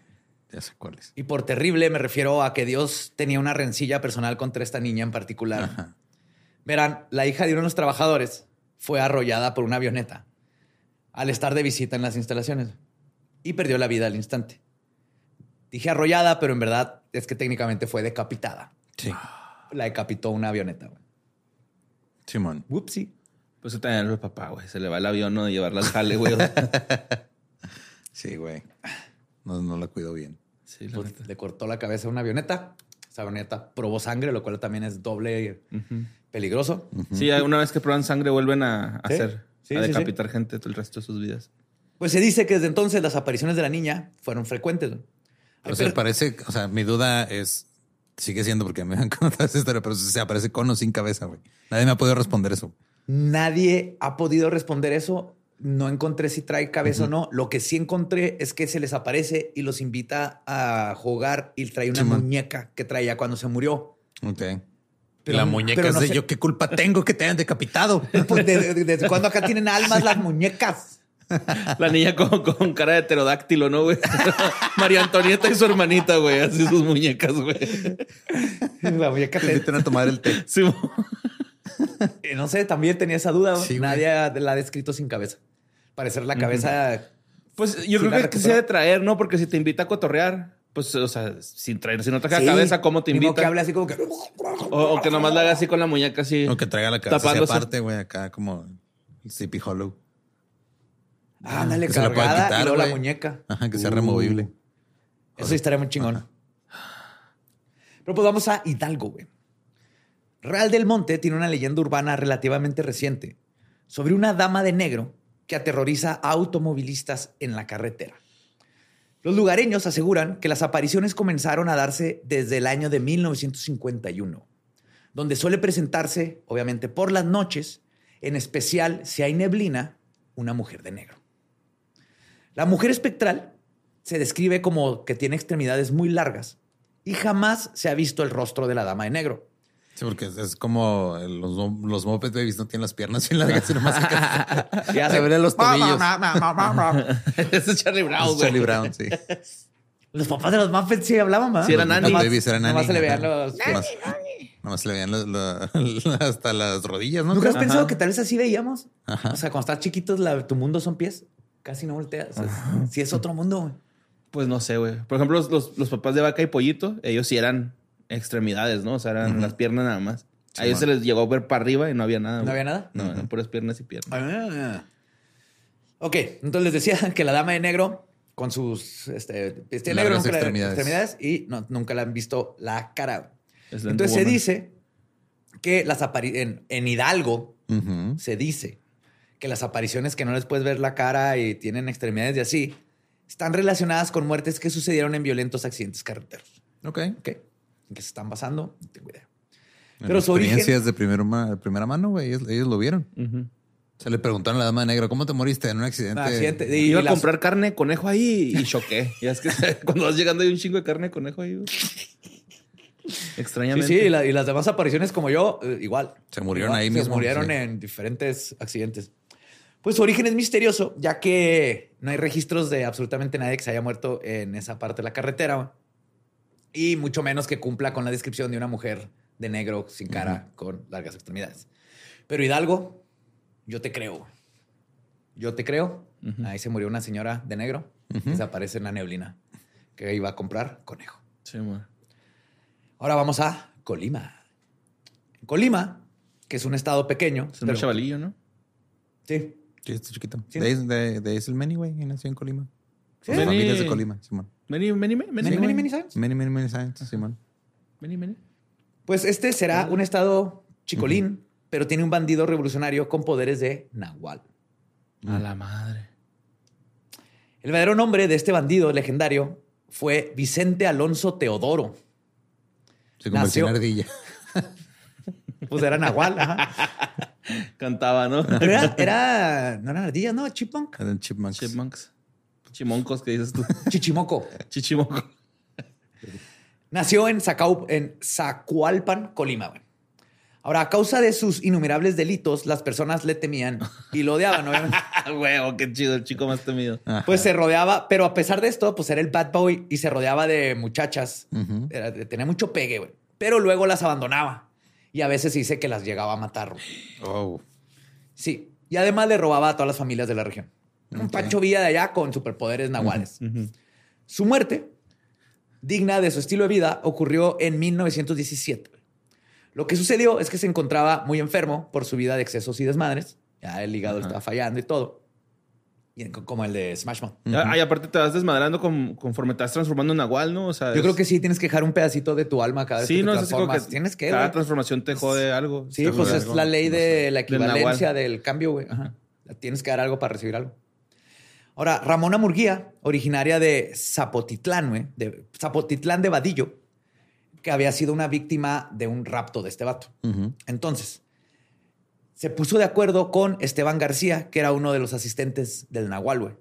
ya sé cuál es. Y por terrible me refiero a que Dios tenía una rencilla personal contra esta niña en particular. Ajá. Verán, la hija de uno de los trabajadores fue arrollada por una avioneta al estar de visita en las instalaciones y perdió la vida al instante. Dije arrollada, pero en verdad es que técnicamente fue decapitada. Sí. La decapitó una avioneta. Simón. Whoopsie. Pues eso también es el papá, güey. Se le va el avión ¿no? de llevarla al jale, güey. Sí, güey. No, no la cuido bien. Sí, la Pues, le cortó la cabeza a una avioneta. Esa avioneta probó sangre, lo cual también es doble Ujú. peligroso. Sí, una vez que prueban sangre vuelven a, a Sí, hacer, sí, a sí, decapitar gente todo el resto de sus vidas. Pues se dice que desde entonces las apariciones de la niña fueron frecuentes. güey. Hay O sea, per- parece, o sea, mi duda es, sigue siendo porque me han contado esa historia, pero se aparece con o sin cabeza, güey. Nadie me ha podido responder eso. Nadie ha podido responder eso. No encontré si trae cabeza o no. Lo que sí encontré es que se les aparece y los invita a jugar y trae una Sí, muñeca que traía cuando se murió. Ok. Pero- la muñeca pero es no de sé- yo, ¿qué culpa tengo que te hayan decapitado? Pues, ¿Desde, cuándo acá tienen almas las muñecas? La niña con, con cara de pterodáctilo, ¿no, güey? María Antonieta y su hermanita, güey. Así sus muñecas, güey. La muñeca Te te- invitan a tomar el té. Sí, No sé, también tenía esa duda. Sí. Nadie la ha descrito sin cabeza. Parecer la cabeza. Pues yo creo la que, que se debe traer, ¿no? Porque si te invita a cotorrear, pues, o sea, sin traer, si no trae Sí, cabeza, ¿cómo te invita? que hable así como que. O, o que nomás la haga así con la muñeca así. O que traiga la cabeza hacia Tapándose. aparte, güey, acá como Sleepy Hollow. Ándale, Que se la pueda cargada quitar, y luego la muñeca. Ajá, que sea Uh, removible. Eso estaría muy chingón. Pero pues vamos a Hidalgo, güey. Real del Monte tiene una leyenda urbana relativamente reciente sobre una dama de negro que aterroriza a automovilistas en la carretera. Los lugareños aseguran que las apariciones comenzaron a darse desde el año de 1951, donde suele presentarse, obviamente, por las noches, en especial si hay neblina, una mujer de negro. La mujer espectral se describe como que tiene extremidades muy largas y jamás se ha visto el rostro de la dama de negro. Sí, porque es, es como los, los Moped Babies no tienen las piernas bien largas, sino más Ya se ven los tobillos. Ese es Charlie Brown, güey. Charlie Brown, sí. Los papás de los Muppets sí hablaban, ¿verdad? Sí, eran Los Annie. babies eran Annie, se le veían los... Nomás, nomás se le veían los- los- hasta las rodillas, ¿no? ¿Nunca has pensado que tal vez así veíamos? Ajá. O sea, cuando estás chiquitos, la- tu mundo son pies. Casi no volteas. O sea, sí es otro mundo, güey. Pues no sé, güey. Por ejemplo, los, los- los papás de vaca y pollito, ellos sí eran extremidades, ¿no? O sea, eran las piernas nada más. a ellos se les llegó a ver para arriba y no había nada. ¿No güey. había nada? No, eran puras piernas y piernas. Ah. Ok, entonces les decía que la dama de negro con sus este, de negro nunca la- extremidades. extremidades y no, nunca le han visto la cara. Entonces se dice que las en, en Hidalgo se dice que las apariciones que no les puedes ver la cara y tienen extremidades y así están relacionadas con muertes que sucedieron en violentos accidentes carreteros. Ok. ¿Ok? ¿En qué se están basando? No tengo idea. En Pero su origen- experiencias de primer ma- primera mano, güey. Ellos, ellos lo vieron. Se le preguntaron a la dama de negro, ¿cómo te moriste en un accidente? Accidente. Y, Iba a las- comprar carne de conejo ahí y choqué. ya es que cuando vas llegando hay un chingo de carne de conejo ahí. güey. Extrañamente. sí, y, la- y las demás apariciones como yo, eh, igual. Se murieron Igual, ahí se mismo, murieron sí. en diferentes accidentes. Pues su origen es misterioso, ya que no hay registros de absolutamente nadie que se haya muerto en esa parte de la carretera. Y mucho menos que cumpla con la descripción de una mujer de negro sin cara con largas extremidades. Pero Hidalgo, yo te creo. Yo te creo. Ahí se murió una señora de negro. Ujú. Desaparece en la neblina. Que iba a comprar conejo. Sí, güey. Ahora vamos a Colima. En Colima, que es un estado pequeño. Es un pero- chavalillo, ¿no? Sí. Sí, está chiquito. Sí. De, es el güey. y Nació en Colima. Sí. Las familias de Colima, Simón. Many, many, many, many, Many, many, many, many signs. Many, many, many science, Simón. many, many. Pues este será un estado chicolín, pero tiene un bandido revolucionario con poderes de Nahual. A la madre. El verdadero nombre de este bandido legendario fue Vicente Alonso Teodoro. Se convirtió en Nació- ardilla. Pues era Nahual, ajá. Cantaba, ¿no? Pero era, era- no era ardilla, no, chipmunk. Eran chipmunks. Chipmunks. Chimoncos, que dices tú? Chichimoco. Chichimonco. Nació en, Zacau- en Zacualpan, Colima. güey. Ahora, a causa de sus innumerables delitos, las personas le temían y lo odiaban, obviamente. Huevo, qué chido, el chico más temido. Pues se rodeaba, pero a pesar de esto, pues era el bad boy y se rodeaba de muchachas. Era- tenía mucho pegue, güey. Pero luego las abandonaba. Y a veces dice que las llegaba a matar. güey. Oh. Sí. Y además le robaba a todas las familias de la región. Un. Pancho Villa de allá con superpoderes nahuales. Su muerte, digna de su estilo de vida, ocurrió en 1917. Lo que sucedió es que se encontraba muy enfermo por su vida de excesos y desmadres. Ya el hígado estaba fallando y todo. Y como el de Smash Mouth. Y aparte te vas desmadrando con- conforme te vas transformando en Nahual, ¿no? O sea, Yo es- creo que sí tienes que dejar un pedacito de tu alma cada vez Sí, que te no, es transformas. que tienes que, cada transformación te jode algo. Sí, pues es la ley de la Del equivalencia del cambio, güey. Tienes que dar algo para recibir algo. Ahora, Ramona Murguía, originaria de Zapotitlán, de Zapotitlán de Vadillo, que había sido una víctima de un rapto de este vato. Entonces, se puso de acuerdo con Esteban García, que era uno de los asistentes del Nahual, güey.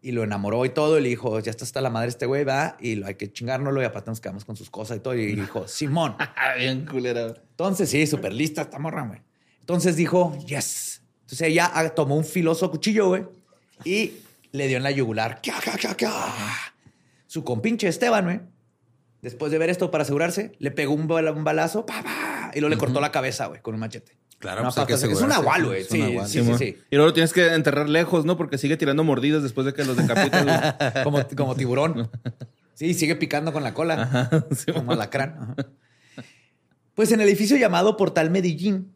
Y lo enamoró y todo, y le dijo, ya está hasta la madre este güey, va, y lo- hay que chingárnoslo, y aparte nos quedamos con sus cosas y todo. Y dijo, Simón. Bien culera. Entonces, sí, súper lista esta morra, güey. Entonces dijo, yes. Entonces ella ah, tomó un filoso cuchillo, güey, y le dio en la yugular. Su compinche Esteban, güey, después de ver esto para asegurarse, le pegó un, bala- un balazo, pa, pa, y luego le cortó la cabeza, güey, con un machete. Claro, pues que es un sí, güey. Sí, sí, sí, Simón. sí. Y luego lo tienes que enterrar lejos, ¿no? Porque sigue tirando mordidas después de que los decapitas. Como, como tiburón. Sí, sigue picando con la cola. Sí, como alacrán. Ajá. Pues en el edificio llamado Portal Medellín,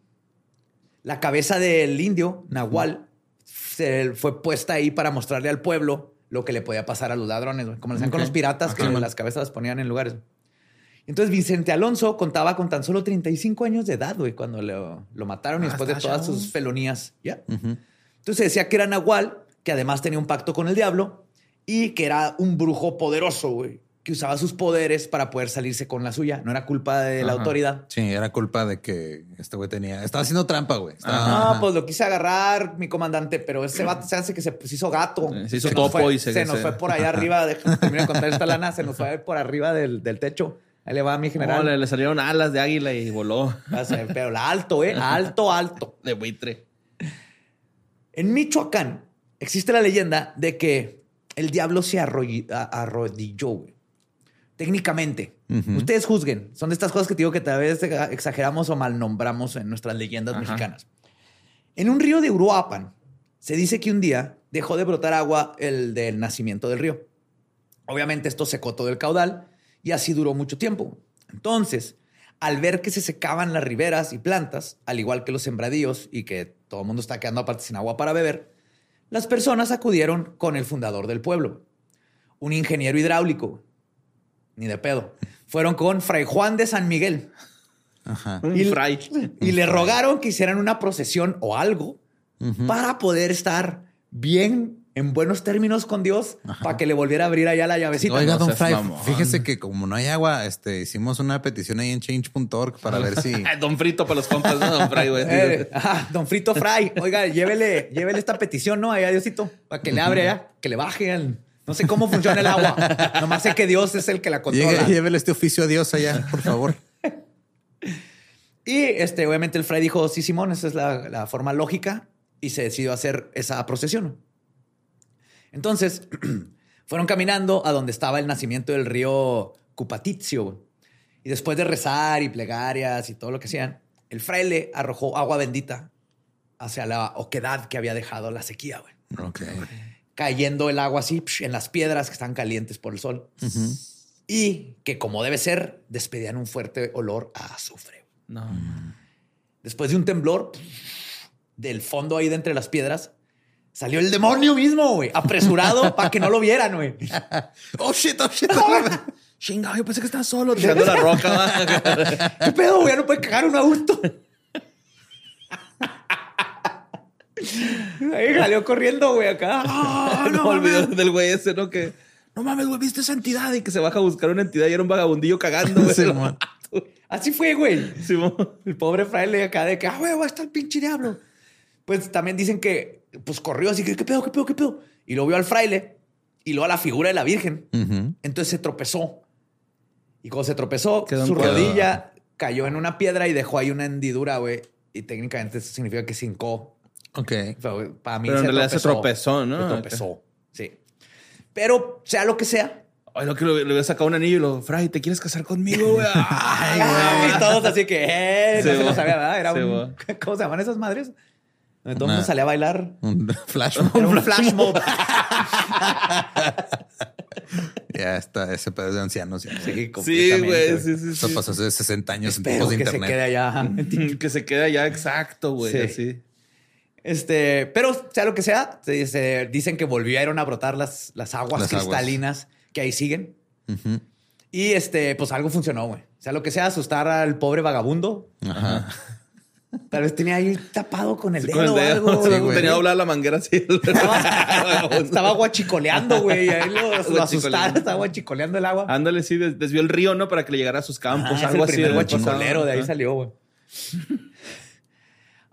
la cabeza del indio, Nahual, se fue puesta ahí para mostrarle al pueblo lo que le podía pasar a los ladrones, como le hacían con los piratas, que Ajá. las cabezas las ponían en lugares. Entonces Vicente Alonso contaba con tan solo 35 años de edad, güey, cuando lo, lo mataron y Ah, después de todas sus felonías. Ya. Ujú. Entonces decía que era Nahual, que además tenía un pacto con el diablo y que era un brujo poderoso, güey, que usaba sus poderes para poder salirse con la suya. No era culpa de la Ajá. autoridad. Sí, era culpa de que este güey tenía. Estaba haciendo trampa, güey. Estaba- No, Ajá. pues lo quise agarrar, mi comandante, pero ese vato se hace que se, se hizo gato. Se hizo topo fue- y se- se nos fue por allá arriba. Déjame de contar esta lana. Se nos fue por arriba del, del techo. Ahí le va a mi No, general. le, le salieron alas de águila y voló Pero la alto, ¿eh? Alto, alto. de buitre. En Michoacán existe la leyenda de que el diablo se arrodilló, güey. Técnicamente. Ustedes juzguen. Son de estas cosas que te digo que tal vez exageramos o malnombramos en nuestras leyendas Ajá. mexicanas. En un río de Uruapan, se dice que un día dejó de brotar agua el del nacimiento del río. Obviamente esto secó todo el caudal y así duró mucho tiempo. Entonces, al ver que se secaban las riberas y plantas, al igual que los sembradíos y que todo el mundo está quedando aparte sin agua para beber, las personas acudieron con el fundador del pueblo, un ingeniero hidráulico. Ni de pedo. Fueron con Fray Juan de San Miguel Ajá. Y- fry. y le rogaron que hicieran una procesión o algo para poder estar bien en buenos términos con Dios para que le volviera a abrir allá la llavecita. Oiga, no don Fry, fíjese que como no hay agua, este, hicimos una petición ahí en change.org para ver si... Don Frito para los compas, ¿no? Don Fry, güey. Eh, ajá, don Frito Fry, oiga, llévele, llévele esta petición, ¿no? Allá, Diosito, para que le abre allá, que le baje al... No sé cómo funciona el agua. Nomás sé que Dios es el que la controla. Llévele este oficio a Dios allá, por favor. Y este, obviamente el Fray dijo, sí, Simón, esa es la, la forma lógica. Y se decidió hacer esa procesión. Entonces, fueron caminando a donde estaba el nacimiento del río Cupatizio. Y después de rezar y plegarias y todo lo que hacían, el fraile arrojó agua bendita hacia la oquedad que había dejado la sequía, güey. Cayendo el agua así psh, en las piedras que están calientes por el sol. Y que, como debe ser, despedían un fuerte olor a azufre. No. Después de un temblor, del fondo ahí de entre las piedras, salió el demonio mismo, güey, apresurado para que no lo vieran, güey. Oh, shit, oh, shit. Chingado, yo pensé que estaba solo. Tirando la roca. ¿Qué pedo, güey? Ya no puede cagar un adulto. Ahí salió corriendo, güey, acá. Ah, no no, olvidó del güey ese, ¿no? Que no mames, güey, viste esa entidad y que se baja a buscar una entidad y era un vagabundillo cagando, güey. Sí. Así fue, güey. El pobre fraile acá de que, ah, güey, va a estar el pinche diablo. Pues también dicen que, pues corrió así que, ¿qué pedo, qué pedo, qué pedo? Y lo vio al fraile y luego a la figura de la Virgen. Entonces se tropezó. Y cuando se tropezó, Quedó su rodilla cayó en una piedra y dejó ahí una hendidura, güey. Y técnicamente eso significa que se hincó. Ok. Pero Para mí Pero en se realidad se tropezó, ¿no? Se tropezó, sí. Pero sea lo que sea. Ay, lo que le, había sacado un anillo y lo, Fray, ¿te quieres casar conmigo, güey? Ay, Ay, todos así que, eh, no se lo sabía, ¿verdad? Era Sí, un. ¿cómo se llaman esas madres? Donde todo el Una- mundo salía a bailar. Un flash. Era un flash mob. ya está, ese pedo de ancianos. Ya. Sí, güey, sí, sí, Eso sí. pasó hace 60 años en Espero tiempos de que se internet. quede allá. que se queda ya exacto, güey, Sí. así. Este, pero sea lo que sea, se, se- dicen que volvieron a brotar las, las aguas Las aguas. cristalinas que ahí siguen. Ujú. Y este, pues algo funcionó, güey. Sea lo que sea, asustar al pobre vagabundo. Ajá. Tal vez tenía ahí tapado con el dedo, Con el o algo. Sí, güey. Tenía doblada la manguera así. Estaba, estaba guachicoleando, güey. Ahí lo, lo asustaron, estaba guachicoleando el agua. Ándale, sí, des- desvió el río, ¿no? Para que le llegara a sus campos, es algo el así. guachicolero, de ahí Ajá. salió, güey.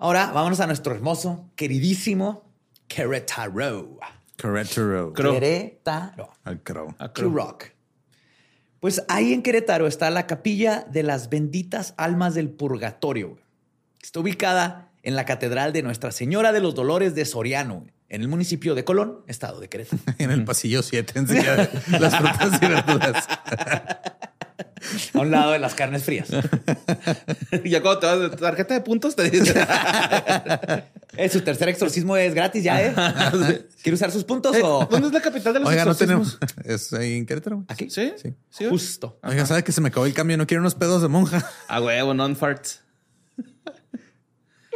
Ahora vámonos a nuestro hermoso, queridísimo Querétaro. Querétaro. Querétaro. Al crow. Creo. Q-Rock. Pues ahí en Querétaro está la capilla de las benditas almas del purgatorio. Está ubicada en la Catedral de Nuestra Señora de los Dolores de Soriano, en el municipio de Colón, estado de Querétaro. En el pasillo 7 enseguida de las frutas y verduras. a un lado de las carnes frías. Y ya cuando te vas de tarjeta de puntos, te dice. Eh, su tercer exorcismo es gratis ya, ¿eh? ¿Quiere usar sus puntos Eh, o...? ¿Dónde es la capital de los Oiga, no exorcismos? tenemos. Es ahí en Querétaro. güey. ¿Aquí? ¿Sí? Sí. Justo. Oiga, ¿sabe que se me acabó el cambio? No quiero unos pedos de monja. A huevo, non-farts.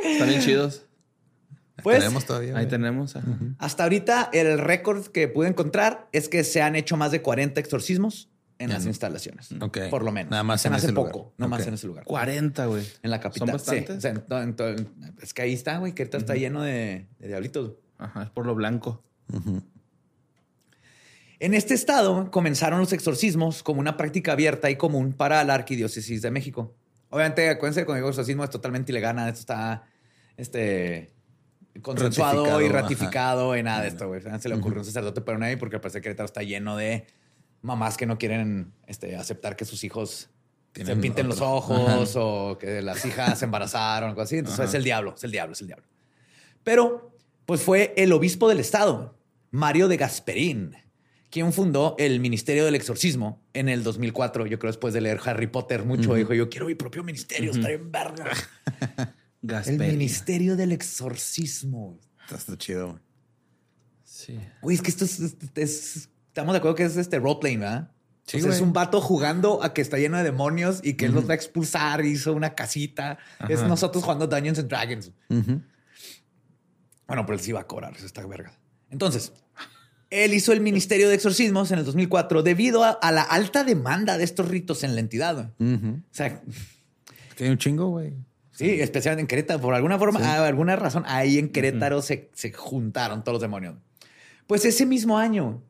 Están bien chidos. Pues, Tenemos todavía. Ahí güey. tenemos. ajá. hasta ahorita el récord que pude encontrar es que se han hecho más de 40 exorcismos en las instalaciones. Ok. Por lo menos. Nada más Se en me hace ese poco. lugar. No más en ese lugar. 40, güey. En la capital. Son Sí, bastantes. o sea, en en es que ahí está, güey, que ahorita está lleno de, de diablitos. Ajá, es por lo blanco. En este estado comenzaron los exorcismos como una práctica abierta y común para la arquidiócesis de México. Obviamente, acuérdense que cuando digo exorcismo es totalmente ilegal, nada de esto está este, consensuado Ratificado, y ajá. ratificado en nada de esto. güey. Se le ocurrió un sacerdote pero nadie porque parece que Querétaro está lleno de mamás que no quieren este, aceptar que sus hijos se pinten los ojos o que las hijas se embarazaron, algo así. Entonces es el diablo, es el diablo, es el diablo. Pero, pues fue el obispo del estado, Mario de Gasperín, quien fundó el Ministerio del Exorcismo en el 2004. Yo creo después de leer Harry Potter mucho, dijo, yo quiero mi propio ministerio, está en verga. el. Ministerio del Exorcismo. Está, chido. Sí. Güey, es que esto es, es- es- Estamos de acuerdo que es este roleplaying, ¿verdad? Sí, es un vato jugando a que está lleno de demonios y que él los va a expulsar, hizo una casita. Es nosotros jugando Dungeons and Dragons. Bueno, pero él sí va a cobrar, eso está verga. Entonces, él hizo el Ministerio de Exorcismos en el 2004 debido a, a la alta demanda de estos ritos en la entidad. O sea, hay un chingo, güey. sí, especialmente en Querétaro, por alguna forma, a alguna razón, ahí en Querétaro se, se juntaron todos los demonios. Pues ese mismo año,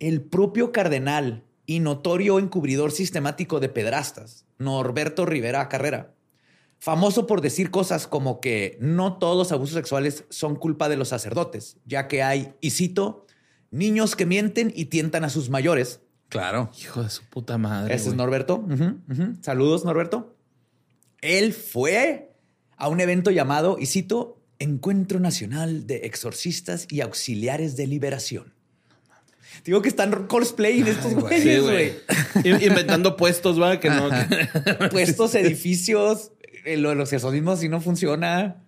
el propio cardenal y notorio encubridor sistemático de pedrastas, Norberto Rivera Carrera, famoso por decir cosas como que no todos los abusos sexuales son culpa de los sacerdotes, ya que hay, y cito, niños que mienten y tientan a sus mayores. Claro. Hijo de su puta madre. Ese es. Norberto. Saludos, Norberto. Él fue a un evento llamado, y cito, Encuentro Nacional de Exorcistas y Auxiliares de Liberación. Digo que están cosplaying estos güeyes, güey. güey. In- Inventando puestos, va, que no. que- Puestos edificios, eh, lo de los exorcismos si no funciona.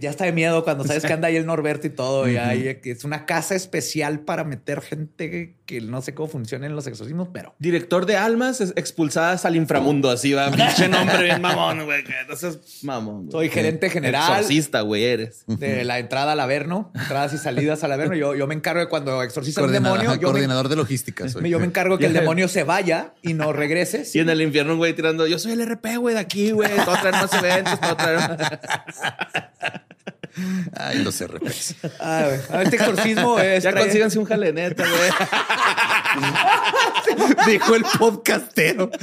Ya está de miedo cuando sabes que anda ahí el Norberto y todo. y ahí es una casa especial para meter gente que no sé cómo funcionan los exorcismos, pero Director de almas es- expulsadas al inframundo, así va. Pinche nombre bien mamón, güey. seas mamón. soy gerente general. Exorcista, güey, eres. de la entrada al Averno, entradas y salidas al Averno. Yo, yo me encargo de cuando exorciza un Coordinador, demonio, me, coordinador de logística. soy. yo me encargo que el demonio se vaya y no regrese. Y en el infierno, güey, tirando, yo soy el RP, güey, de aquí, güey. A traer más eventos, a traer... Ay, los RPs. Güey. Ah, este exorcismo es... Ya trae- consíganse un jale neta, güey. Dijo el podcastero.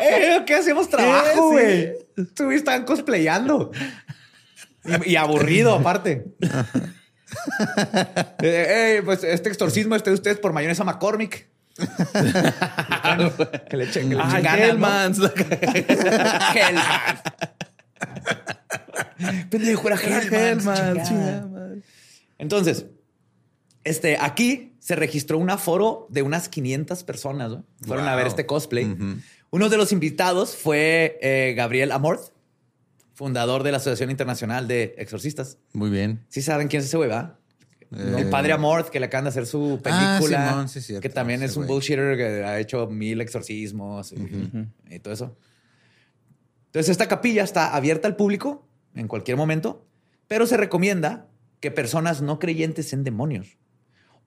Eh, ¿Qué hacemos trabajo, Eh, sí. güey? Tú están cosplayando. Y, y aburrido, aparte. Eh, eh, pues este exorcismo este de ustedes por mayonesa McCormick. que le echen, que le Ah, ¿no? Hellmans. Pendejo, era Hellman. Hellmans, chingada. chingada madre. Entonces, este, aquí se registró un aforo de unas 500 personas. ¿no? Fueron a ver este cosplay. Uno de los invitados fue eh, Gabriel Amorth, fundador de la Asociación Internacional de Exorcistas. Muy bien. Sí saben quién es ese güey, ¿verdad? Eh, El padre Amorth, que le acaban de hacer su Ah, película. Simón, sí, cierto, que también ese es un bullshitter que ha hecho mil exorcismos y, y todo eso. Entonces, esta capilla está abierta al público en cualquier momento, pero se recomienda que personas no creyentes en demonios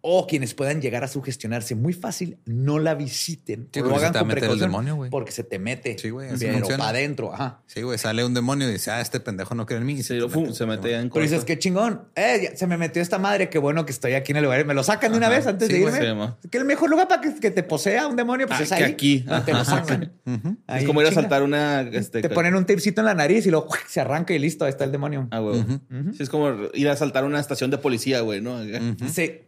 o quienes puedan llegar a sugestionarse muy fácil no la visiten. Sí, o lo porque se hagan te con meter el precaución, demonio, güey. Porque se te mete. Sí, güey, Pero para adentro. Ajá. Sí, güey, sale un demonio y dice, ah, este pendejo no cree en mí. Y Sí, te lo- mete- se mete ya en Pero dices, qué chingón. Eh, ya se me metió esta madre. Qué bueno que estoy aquí en el lugar. Me lo sacan de una vez antes Sí, de irme. Sí, que el mejor lugar para que, que te posea un demonio, pues Ah, es que ahí. aquí. Te lo sacan. Es Ahí, como ir a saltar una. Este, Te ponen un tapecito en la nariz y luego se arranca y listo. Ahí está el demonio. Ah, güey. Sí, es como ir a saltar una estación de policía, güey, ¿no? Sí.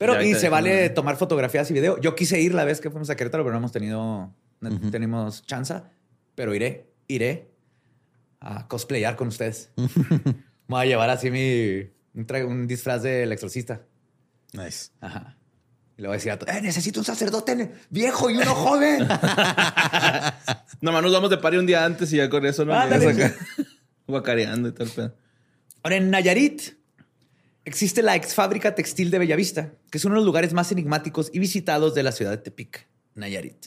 Pero y se vale ¿no? tomar fotografías y video. Yo quise ir la vez que fuimos a Querétaro, pero no hemos tenido, no tenemos chance. Pero iré, iré a cosplayar con ustedes. Voy a llevar así mi un, un disfraz del exorcista. Nice. Ajá. Y le voy a decir a todos, eh, necesito un sacerdote viejo y uno joven. Nomás nos vamos de party un día antes y ya con eso no llegas acá guacareando y tal pedo. Ahora, en Nayarit existe la ex fábrica textil de Bellavista, que es uno de los lugares más enigmáticos y visitados de la ciudad de Tepic, Nayarit.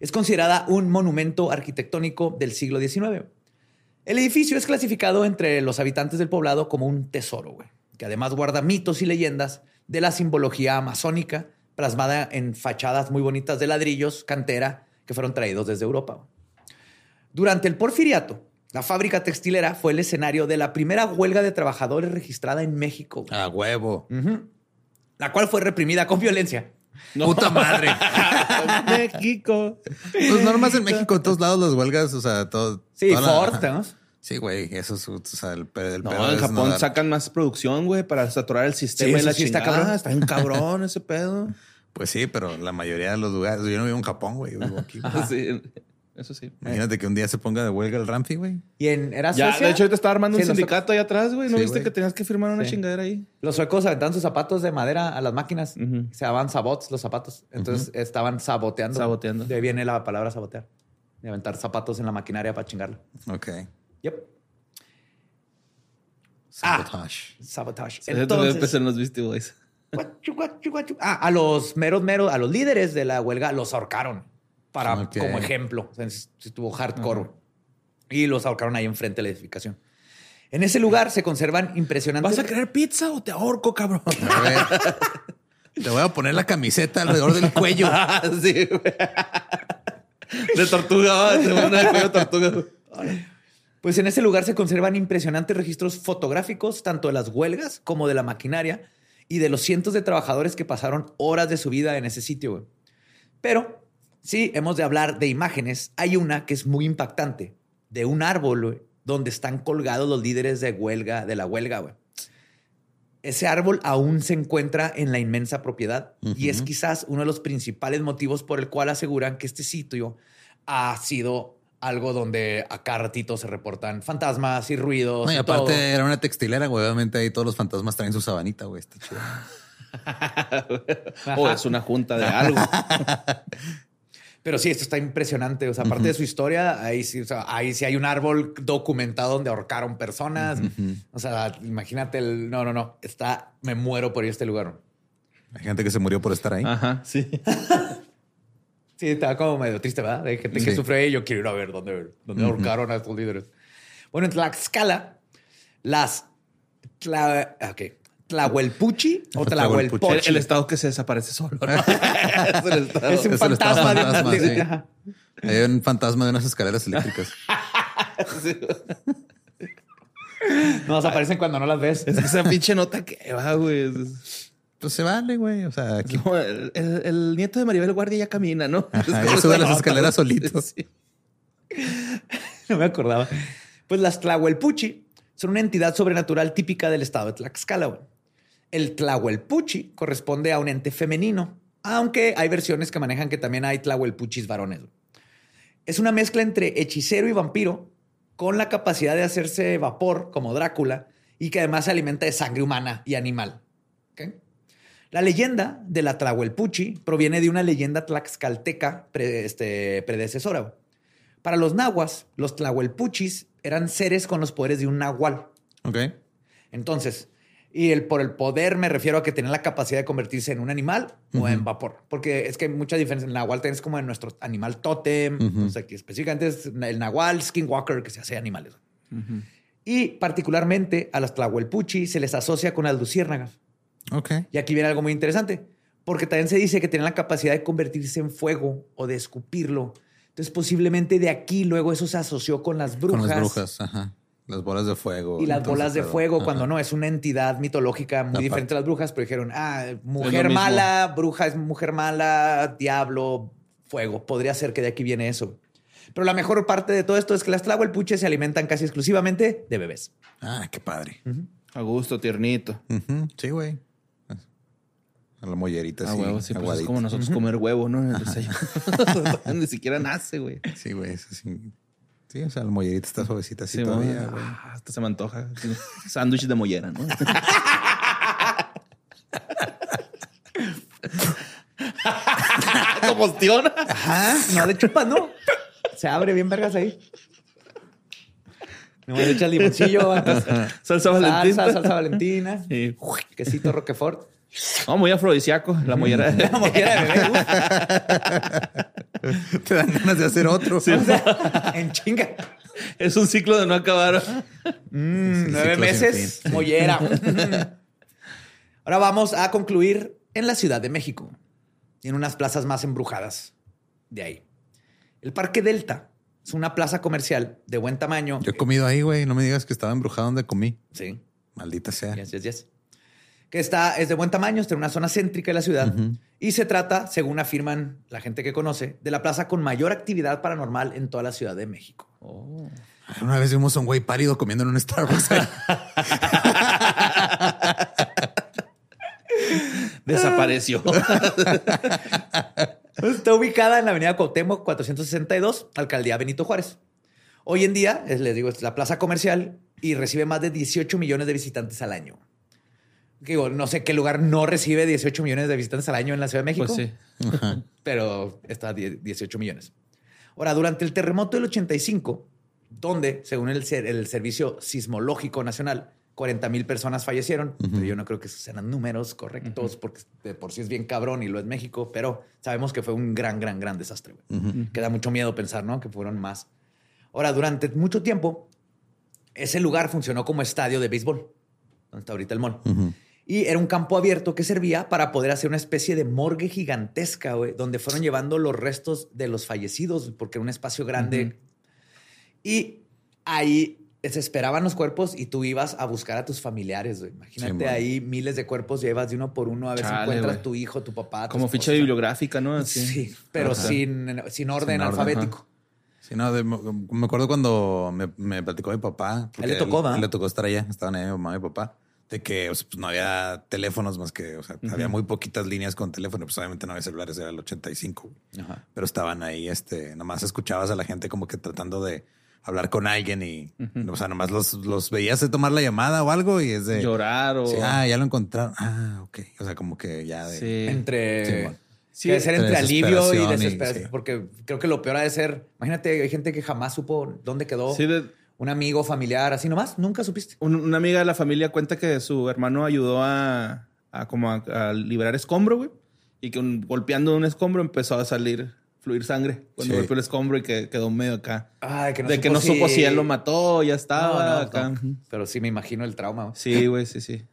Es considerada un monumento arquitectónico del siglo XIX. El edificio es clasificado entre los habitantes del poblado como un tesoro, güey, que además guarda mitos y leyendas de la simbología amazónica plasmada en fachadas muy bonitas de ladrillos, cantera, que fueron traídos desde Europa. Durante el porfiriato, la fábrica textilera fue el escenario de la primera huelga de trabajadores registrada en México, güey. A huevo. La cual fue reprimida con violencia. Puta madre. México. Pues normas en México, en todos lados las huelgas, o sea, todo. Sí, la- Ford, ¿no? Sí, güey, eso es, o sea, el, No, pedo en Japón dar- sacan más producción, güey, para saturar el sistema Sí, y la sí está cabrón. Está un cabrón ese pedo. Pues sí, pero la mayoría de los lugares, yo no vivo en Japón, güey, yo vivo aquí. güey. Sí. Eso sí. Imagínate que un día se ponga de huelga el Ramfi, güey. Y en, ¿era Ya, Suecia? de hecho, ahorita estaba armando Sí, un los sindicato ahí atrás, güey. ¿No Sí, viste güey. que tenías que firmar una Sí. chingadera ahí? Los suecos aventaban sus zapatos de madera a las máquinas. Ujú. Se llamaban sabots los zapatos. Entonces estaban saboteando. Saboteando. De ahí viene la palabra sabotear. De aventar zapatos en la maquinaria para chingarla. Ok. Yep. Sabotage. Sabotage. Entonces, Entonces, empecé en los Beastie Boys. guachu, guachu, guachu. Ah, a los meros, meros, a los líderes de la huelga los ahorcaron para, como ejemplo. O sea, estuvo hardcore. Y los ahorcaron ahí enfrente de la edificación. En ese lugar se conservan impresionantes. ¿Vas a querer pizza o te ahorco, cabrón? A ver. Te voy a poner la camiseta alrededor del cuello. Ah, sí. De tortuga, ¿va? de cuello tortuga. Pues en ese lugar se conservan impresionantes registros fotográficos, tanto de las huelgas como de la maquinaria y de los cientos de trabajadores que pasaron horas de su vida en ese sitio. güey. Pero sí, hemos de hablar de imágenes. Hay una que es muy impactante, de un árbol donde están colgados los líderes de huelga, de la huelga. Ese árbol aún se encuentra en la inmensa propiedad y es quizás uno de los principales motivos por el cual aseguran que este sitio ha sido algo donde a cada ratito se reportan fantasmas y ruidos. No, y y aparte todo. era una textilera, güey. Obviamente ahí todos los fantasmas traen su sabanita, güey. Está chido. O es una junta de algo. Pero sí, esto está impresionante. O sea, aparte de su historia, ahí sí, o sea, ahí sí hay un árbol documentado donde ahorcaron personas. O sea, imagínate el. No, no, no. Está. Me muero por ir a este lugar. Hay gente que se murió por estar ahí. Ajá, sí. Sí, estaba como medio triste, ¿verdad? Hay gente que sufre y yo quiero ir a ver dónde, dónde ahorcaron a estos líderes. Bueno, en Tlaxcala, las Tla, ok, Tlahuelpuchi o. Tlahuelpochi. El, el estado que se desaparece solo. ¿no? es el estado. Es un Es el estado fantasma, de- sí. Hay un fantasma de unas escaleras eléctricas. Nos aparecen cuando no las ves. Es que esa pinche nota que va, güey. Es- Pues se vale, güey. O sea, aquí el, nieto de Maribel Guardia ya camina, ¿no? Ajá, ya sube las escaleras solito. Sí. No me acordaba. Pues las Tlahuelpuchi son una entidad sobrenatural típica del estado de Tlaxcala. güey. El Tlahuelpuchi corresponde a un ente femenino, aunque hay versiones que manejan que también hay Tlahuelpuchis varones. Es una mezcla entre hechicero y vampiro con la capacidad de hacerse vapor como Drácula y que además se alimenta de sangre humana y animal. La leyenda de la Tlahuelpuchi proviene de una leyenda tlaxcalteca pre- este, predecesora. Para los nahuas, los tlahuelpuchis eran seres con los poderes de un nahual. Ok. Entonces, y el, por el poder me refiero a que tenían la capacidad de convertirse en un animal o en vapor. Porque es que hay mucha diferencia. El nahual tienes como en nuestro animal tótem. O sea, que específicamente es el nahual skinwalker que se hace animales. Y particularmente a los tlahuelpuchi se les asocia con las luciérnagas. Ok. Y aquí viene algo muy interesante, porque también se dice que tienen la capacidad de convertirse en fuego o de escupirlo. Entonces, posiblemente de aquí luego eso se asoció con las brujas. Con las brujas, ajá. Las bolas de fuego. Y las bolas de pero- fuego, ajá. cuando no, es una entidad mitológica muy Aparte. diferente a las brujas, pero dijeron, ah, mujer mala, bruja es mujer mala, diablo, fuego. Podría ser que de aquí viene eso. Pero la mejor parte de todo esto es que las tlahuelpuches se alimentan casi exclusivamente de bebés. Ah, qué padre. A gusto, tiernito. Sí, güey. A la mollerita, Ah, sí. huevo, sí, pues es como nosotros comer huevo, ¿no? En el desayuno. Ni siquiera nace, güey. Sí, güey. eso sí. Sí, o sea, la mollerita está suavecita así Sí, todavía, ¿no? güey. Ah, hasta se me antoja. Sándwich de mollera, ¿no? Combustión. Ajá, no le chupas, ¿no? Se abre bien vergas ahí. No le echas limoncillo. Salsa valentina. Salsa, salsa valentina. Sí. Quesito roquefort. No, muy afrodisíaco. La mollera. La mollera de bebé. Te dan ganas de hacer otro. o sea, en chinga. es un ciclo de no acabar. Mm, Sí, nueve meses, fin. mollera. Ahora vamos a concluir en la Ciudad de México y en unas plazas más embrujadas de ahí. El Parque Delta es una plaza comercial de buen tamaño. Yo he comido ahí, güey. No me digas que estaba embrujado donde comí. Sí, Maldita sea. Yes, yes, yes. Que está, es de buen tamaño, está en una zona céntrica de la ciudad y se trata, según afirman la gente que conoce, de la plaza con mayor actividad paranormal en toda la Ciudad de México. Una vez vimos a un güey pálido comiendo en un Starbucks. Desapareció. Está ubicada en la avenida Cuauhtémoc 462, alcaldía Benito Juárez. Hoy en día, es, les digo, es la plaza comercial y recibe más de 18 millones de visitantes al año. Digo, no sé qué lugar no recibe 18 millones de visitantes al año en la Ciudad de México, Pues sí. pero está a 10 18 millones. Ahora, durante el terremoto del 85, donde, según el, ser- el Servicio Sismológico Nacional, 40 mil personas fallecieron, pero yo no creo que esos sean números correctos, porque de por sí es bien cabrón y lo es México, pero sabemos que fue un gran, gran, gran desastre. güey. Que da mucho miedo pensar, ¿no? Que fueron más. Ahora, durante mucho tiempo, ese lugar funcionó como estadio de béisbol, donde está ahorita el mall. Y era un campo abierto que servía para poder hacer una especie de morgue gigantesca, güey, donde fueron llevando los restos de los fallecidos, porque era un espacio grande. Y ahí se esperaban los cuerpos y tú ibas a buscar a tus familiares, güey. Imagínate Sí, ahí miles de cuerpos, llevas de uno por uno a ver si encuentras tu hijo, tu papá. tu Como esposa. ficha bibliográfica, ¿no? Así. Sí, pero sin, sin orden Sin orden, alfabético. Sí, no, de- me acuerdo cuando me, me platicó mi papá. porque le tocó, ¿va? él le tocó estar allá. Estaban ahí mi mamá y mi papá. De que o sea, pues, no había teléfonos más que, o sea, había muy poquitas líneas con teléfono. Pues obviamente no había celulares, era el 85. güey. Ajá. Pero estaban ahí, este, nomás escuchabas a la gente como que tratando de hablar con alguien y, o sea, nomás los, los veías de tomar la llamada o algo y es de Llorar o. Sí, ah, ya lo encontraron. Ah, ok. O sea, como que ya de. Sí. Entre. Sí, bueno. Sí, debe ser entre alivio y desesperación y- desesperación. sí. Porque creo que lo peor ha de ser. Imagínate, hay gente que jamás supo dónde quedó Sí, de- un amigo, familiar, así nomás. Nunca supiste. un- una amiga de la familia cuenta que su hermano ayudó a, a como a, a liberar escombro, güey. Y que un- golpeando un escombro empezó a salir, fluir sangre. Cuando Sí. golpeó el escombro y que quedó medio acá. Ay, que no de supo que no supo si él lo mató, ya estaba no, acá. no. Pero sí me imagino el trauma. güey. Sí, güey, sí, sí.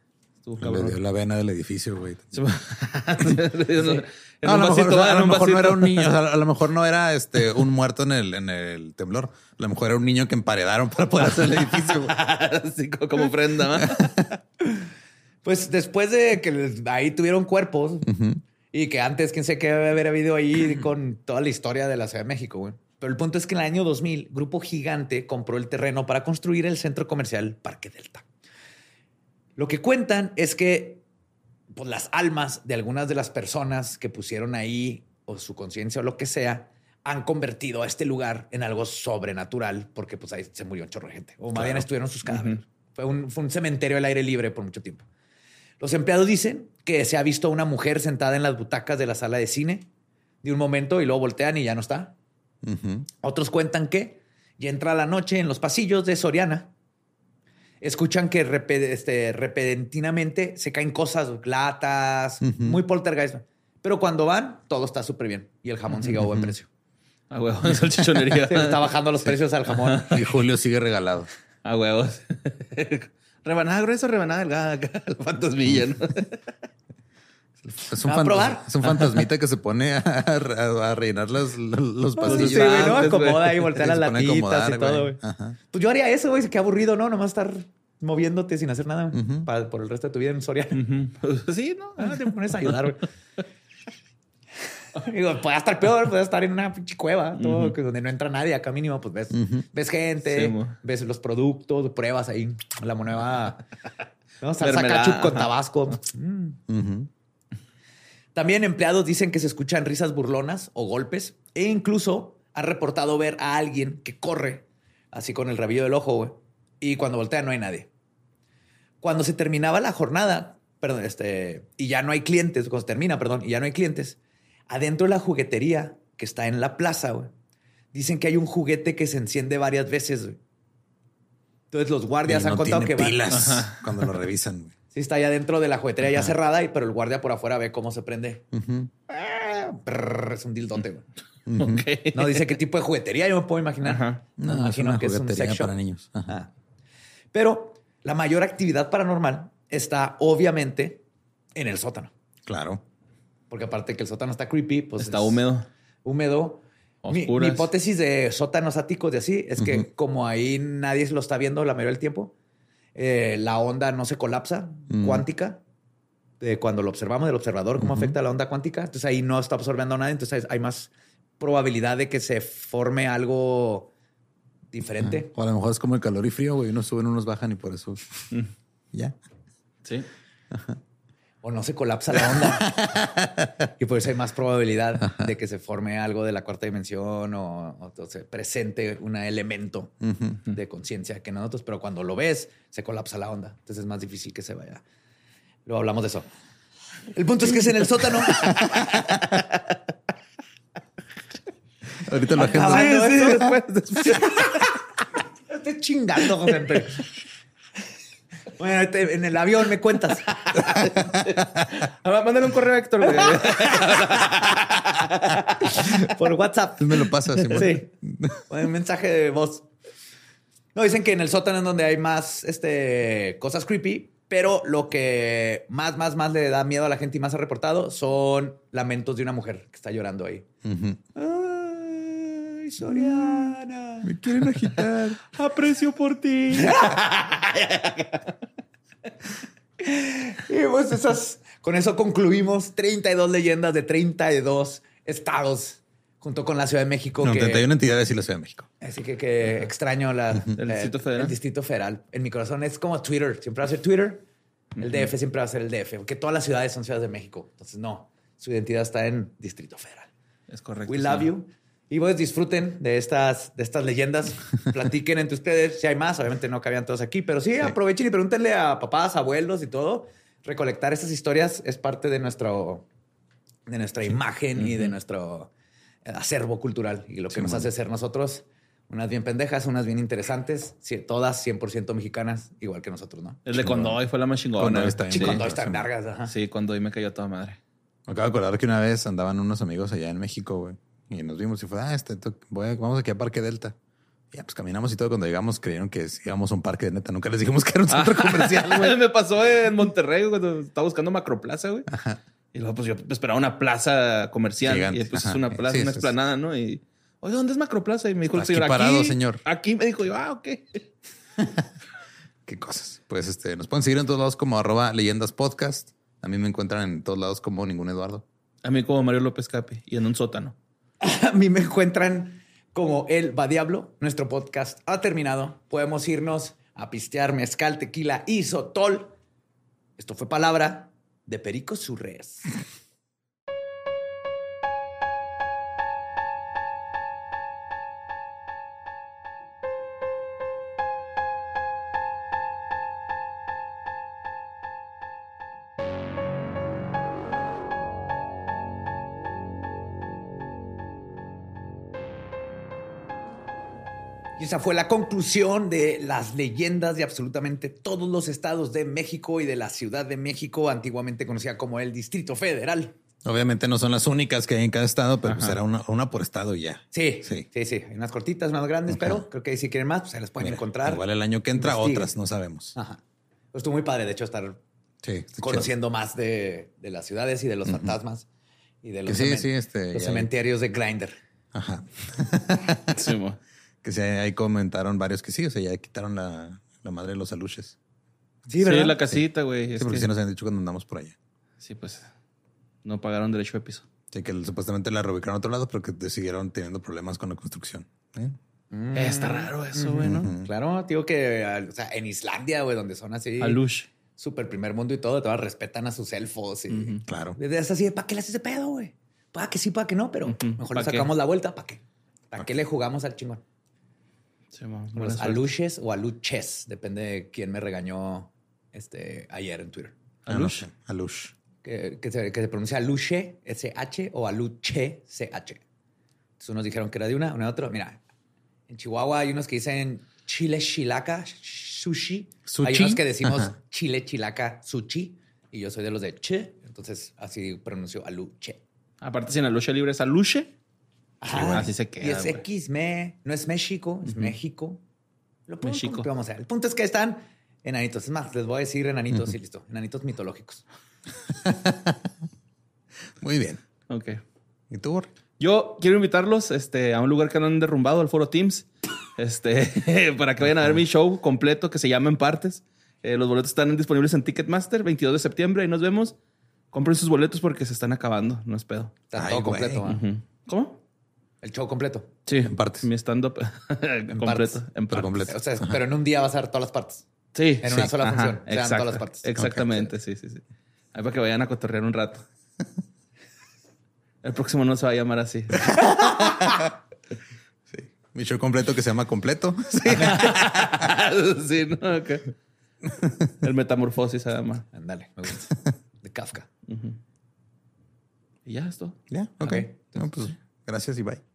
Estuvo Le cabrón. dio la vena del edificio, güey. Le en No, a lo mejor, vasito, o sea, a lo mejor no era un niño, o sea, a lo mejor no era este un muerto en el, en el temblor. A lo mejor era un niño que emparedaron para poder hacer el edificio. güey. Así como, ofrenda, ¿va? Pues después de que ahí tuvieron cuerpos y que antes, quién sé qué debe haber habido ahí con toda la historia de la Ciudad de México, güey. Pero el punto es que en el año 2000, Grupo Gigante compró el terreno para construir el centro comercial Parque Delta. Lo que cuentan es que pues, las almas de algunas de las personas que pusieron ahí, o su conciencia o lo que sea, han convertido a este lugar en algo sobrenatural, porque pues ahí se murió un chorro de gente. O más bien estuvieron sus cadáveres. fue, un, fue un cementerio al aire libre por mucho tiempo. Los empleados dicen que se ha visto a una mujer sentada en las butacas de la sala de cine de un momento y luego voltean y ya no está. Otros cuentan que ya entra la noche en los pasillos de Soriana. Escuchan que este, repentinamente se caen cosas, latas, muy poltergeist. Pero cuando van, todo está súper bien y el jamón sigue a buen precio. A huevos, salchichonería. Se está bajando los precios al jamón. Y Julio sigue regalado. A huevos. rebanada gruesa, rebanada delgada. acá, La fantasmilla, ¿no? Es un, ¿Va a fantas- probar? es un fantasmita que se pone a, a- a rellenar los, los Sí, pasillos. güey, ¿no? Acomoda y voltea las latitas y todo, güey. Ajá. Pues yo haría eso, güey. Qué aburrido, ¿no? Nomás estar moviéndote sin hacer nada para- por el resto de tu vida en Soriana. sí, ¿no? Ah, te pones a ayudar, güey. Digo, puede estar peor, puede estar en una pinche cueva, todo, que donde no entra nadie. Acá mínimo, pues ves, ves gente, Sí, ves los productos, pruebas ahí la nueva ¿no? salsa Mermelada, ketchup con tabasco. Mm. También empleados dicen que se escuchan risas burlonas o golpes e incluso han reportado ver a alguien que corre así con el rabillo del ojo, güey. Y cuando voltea no hay nadie. Cuando se terminaba la jornada, perdón, este, y ya no hay clientes, cuando se termina, perdón, y ya no hay clientes, adentro de la juguetería que está en la plaza, güey, dicen que hay un juguete que se enciende varias veces. Entonces los guardias Y han no contado tiene que van- pilas cuando lo revisan. güey. Sí, está allá dentro de la juguetería ya cerrada, y, pero el guardia por afuera ve cómo se prende. Ah, brrr, es un dildote, güey. No dice qué tipo de juguetería, yo me puedo imaginar. Ajá. No, es imagino una que es un sex shop. para niños. Ajá. Ah. Pero la mayor actividad paranormal está obviamente en el sótano. Claro. Porque aparte que el sótano está creepy, pues Está es húmedo. Húmedo. Mi hipótesis de sótanos áticos de así es que como ahí nadie lo está viendo la mayoría del tiempo, eh, la onda no se colapsa Mm. cuántica. De cuando lo observamos del observador, cómo afecta la onda cuántica. Entonces ahí no está absorbiendo nada. Entonces hay más probabilidad de que se forme algo diferente. O a lo mejor es como el calor y frío, güey. Unos suben, unos bajan y por eso. Mm. Ya. Sí. O no se colapsa la onda. y por eso hay más probabilidad de que se forme algo de la cuarta dimensión o, o se presente un elemento de conciencia que nosotros, pero cuando lo ves, se colapsa la onda. Entonces es más difícil que se vaya. Luego hablamos de eso. El punto es que es en el sótano. Ahorita lo agendo. esto, después- Estoy chingando, José. Bueno, te- en el avión me cuentas. Mándale un correo a Héctor, güey. Por WhatsApp. Tú me lo pasas, Simón. Sí. Un mensaje de voz. No, dicen que en el sótano es donde hay más este, cosas creepy, pero lo que más, más, más le da miedo a la gente y más ha reportado son lamentos de una mujer que está llorando ahí. Ujú. Ay, Soriana. Me quieren agitar. Aprecio por ti. Y pues esas, con eso concluimos 32 leyendas de 32 estados, junto con la Ciudad de México. No, que- 31 entidades y la Ciudad de México. Así que, que extraño la, El Distrito Federal. El Distrito Federal. En mi corazón es como Twitter. Siempre va a ser Twitter. El DF siempre va a ser el DF. Porque todas las ciudades son ciudades de México. Entonces, no. Su identidad está en Distrito Federal. Es correcto. We sí. love you. Y pues disfruten de estas, de estas leyendas. Platiquen entre ustedes si hay más. Obviamente no cabían todos aquí, pero sí, aprovechen y pregúntenle a papás, abuelos y todo. Recolectar estas historias es parte de nuestro de nuestra imagen y de nuestro acervo cultural y lo que nos hace ser nosotros unas bien pendejas, unas bien interesantes, todas 100% mexicanas, igual que nosotros, ¿no? El de Condoy fue la más chingona. Condoy está bien estas largas, ajá. Sí, Condoy me cayó toda madre. Me acabo de acordar que una vez andaban unos amigos allá en México, güey. Y nos vimos y fue, ah, este, to- voy a- vamos aquí a Parque Delta. Y ya, pues caminamos y todo. Cuando llegamos, creyeron que íbamos a un parque de neta. Nunca les dijimos que era un centro comercial, güey. me pasó en Monterrey cuando estaba buscando Macroplaza, güey. Y luego, pues yo esperaba una plaza comercial. Gigante, Y después es ajá. una plaza, Sí, una explanada, ¿no? Y, oye, ¿dónde es Macroplaza? Y me dijo el señor, parado, aquí. señor. Aquí me dijo yo, ah, ok. Qué cosas. Pues este, nos pueden seguir en todos lados como arroba leyendas podcast. A mí me encuentran en todos lados como ningún Eduardo. A mí como Mario López Capi y en un sótano. A mí me encuentran como el Va Diablo. Nuestro podcast ha terminado. Podemos irnos a pistear mezcal, tequila y sotol. Esto fue palabra de Perico Surres. esa fue la conclusión de las leyendas de absolutamente todos los estados de México y de la Ciudad de México, antiguamente conocida como el Distrito Federal. Obviamente no son las únicas que hay en cada estado, pero pues Ajá. será una, una por estado y ya. Sí, Sí. sí, sí, Hay unas cortitas, unas grandes, pero creo que si quieren más, pues se las pueden Mira, encontrar. Igual el año que entra, otras, no sabemos. Ajá. Pues estuvo muy padre, de hecho, estar Sí, conociendo más de, de las ciudades y de los fantasmas y de los, sí, sí, este, los cementerios de Grinder. Ajá. Que sí, ahí comentaron varios que sí, o sea, ya quitaron la, la madre de los aluches. Sí, Sí, la casita, güey. Sí, Es porque que- sí nos han dicho cuando andamos por allá. sí, pues no pagaron derecho de piso. Sí, que supuestamente la reubicaron a otro lado, pero que siguieron teniendo problemas con la construcción. ¿eh? Eh, Está raro eso, güey, ¿no? Claro, digo que o sea, en Islandia, güey, donde son así Alush. súper primer mundo y todo, todas respetan a sus elfos y Claro. desde es así, ¿para qué le haces ese pedo, güey? Para que sí, para que no, pero mejor ¿Pa' le qué? sacamos la vuelta, ¿para qué? ¿Para qué le jugamos al chingón? Sí, Los aluches o aluches, depende de quién me regañó este, ayer en Twitter. Ah, no Alush. Que, que se, que se pronuncia aluche, S-H, o aluche, C-H. Entonces unos dijeron que era de una, una de otro. Mira, en Chihuahua hay unos que dicen chile chilaca, sushi. Hay unos que decimos Ajá. chile chilaca, sushi. Y yo soy de los de che, entonces así pronuncio aluche. Aparte, si en la lucha libre es aluche. Así se queda, Y es. X, me, no es México, es México. Lo México. vamos a ver. El punto es que están enanitos. Es más, les voy a decir enanitos y listo. Enanitos mitológicos. Muy bien. Ok. ¿Y tú, Borre? Yo quiero invitarlos este, a un lugar que no han derrumbado, al Foro Teams, este, para que vayan a ver mi show completo que se llama En Partes. Eh, los boletos están disponibles en Ticketmaster, 22 de septiembre, ahí nos vemos. Compren sus boletos porque se están acabando, no es pedo. Está Ay, todo completo. ¿Cómo? El show completo. Sí, En partes. Mi stand-up completo. En partes. completo. O sea, pero en un día vas a dar todas las partes. Sí. En sí. una sola Ajá, función, se dan todas las partes. Exactamente, sí, sí, sí. Ahí para que vayan a cotorrear un rato. El próximo no se va a llamar así. Sí. Mi show completo que se llama Completo. sí, no, ok. El metamorfosis se llama. Ándale, me gusta. De Kafka. Y ya esto. Ya, ok. No, pues, gracias y bye.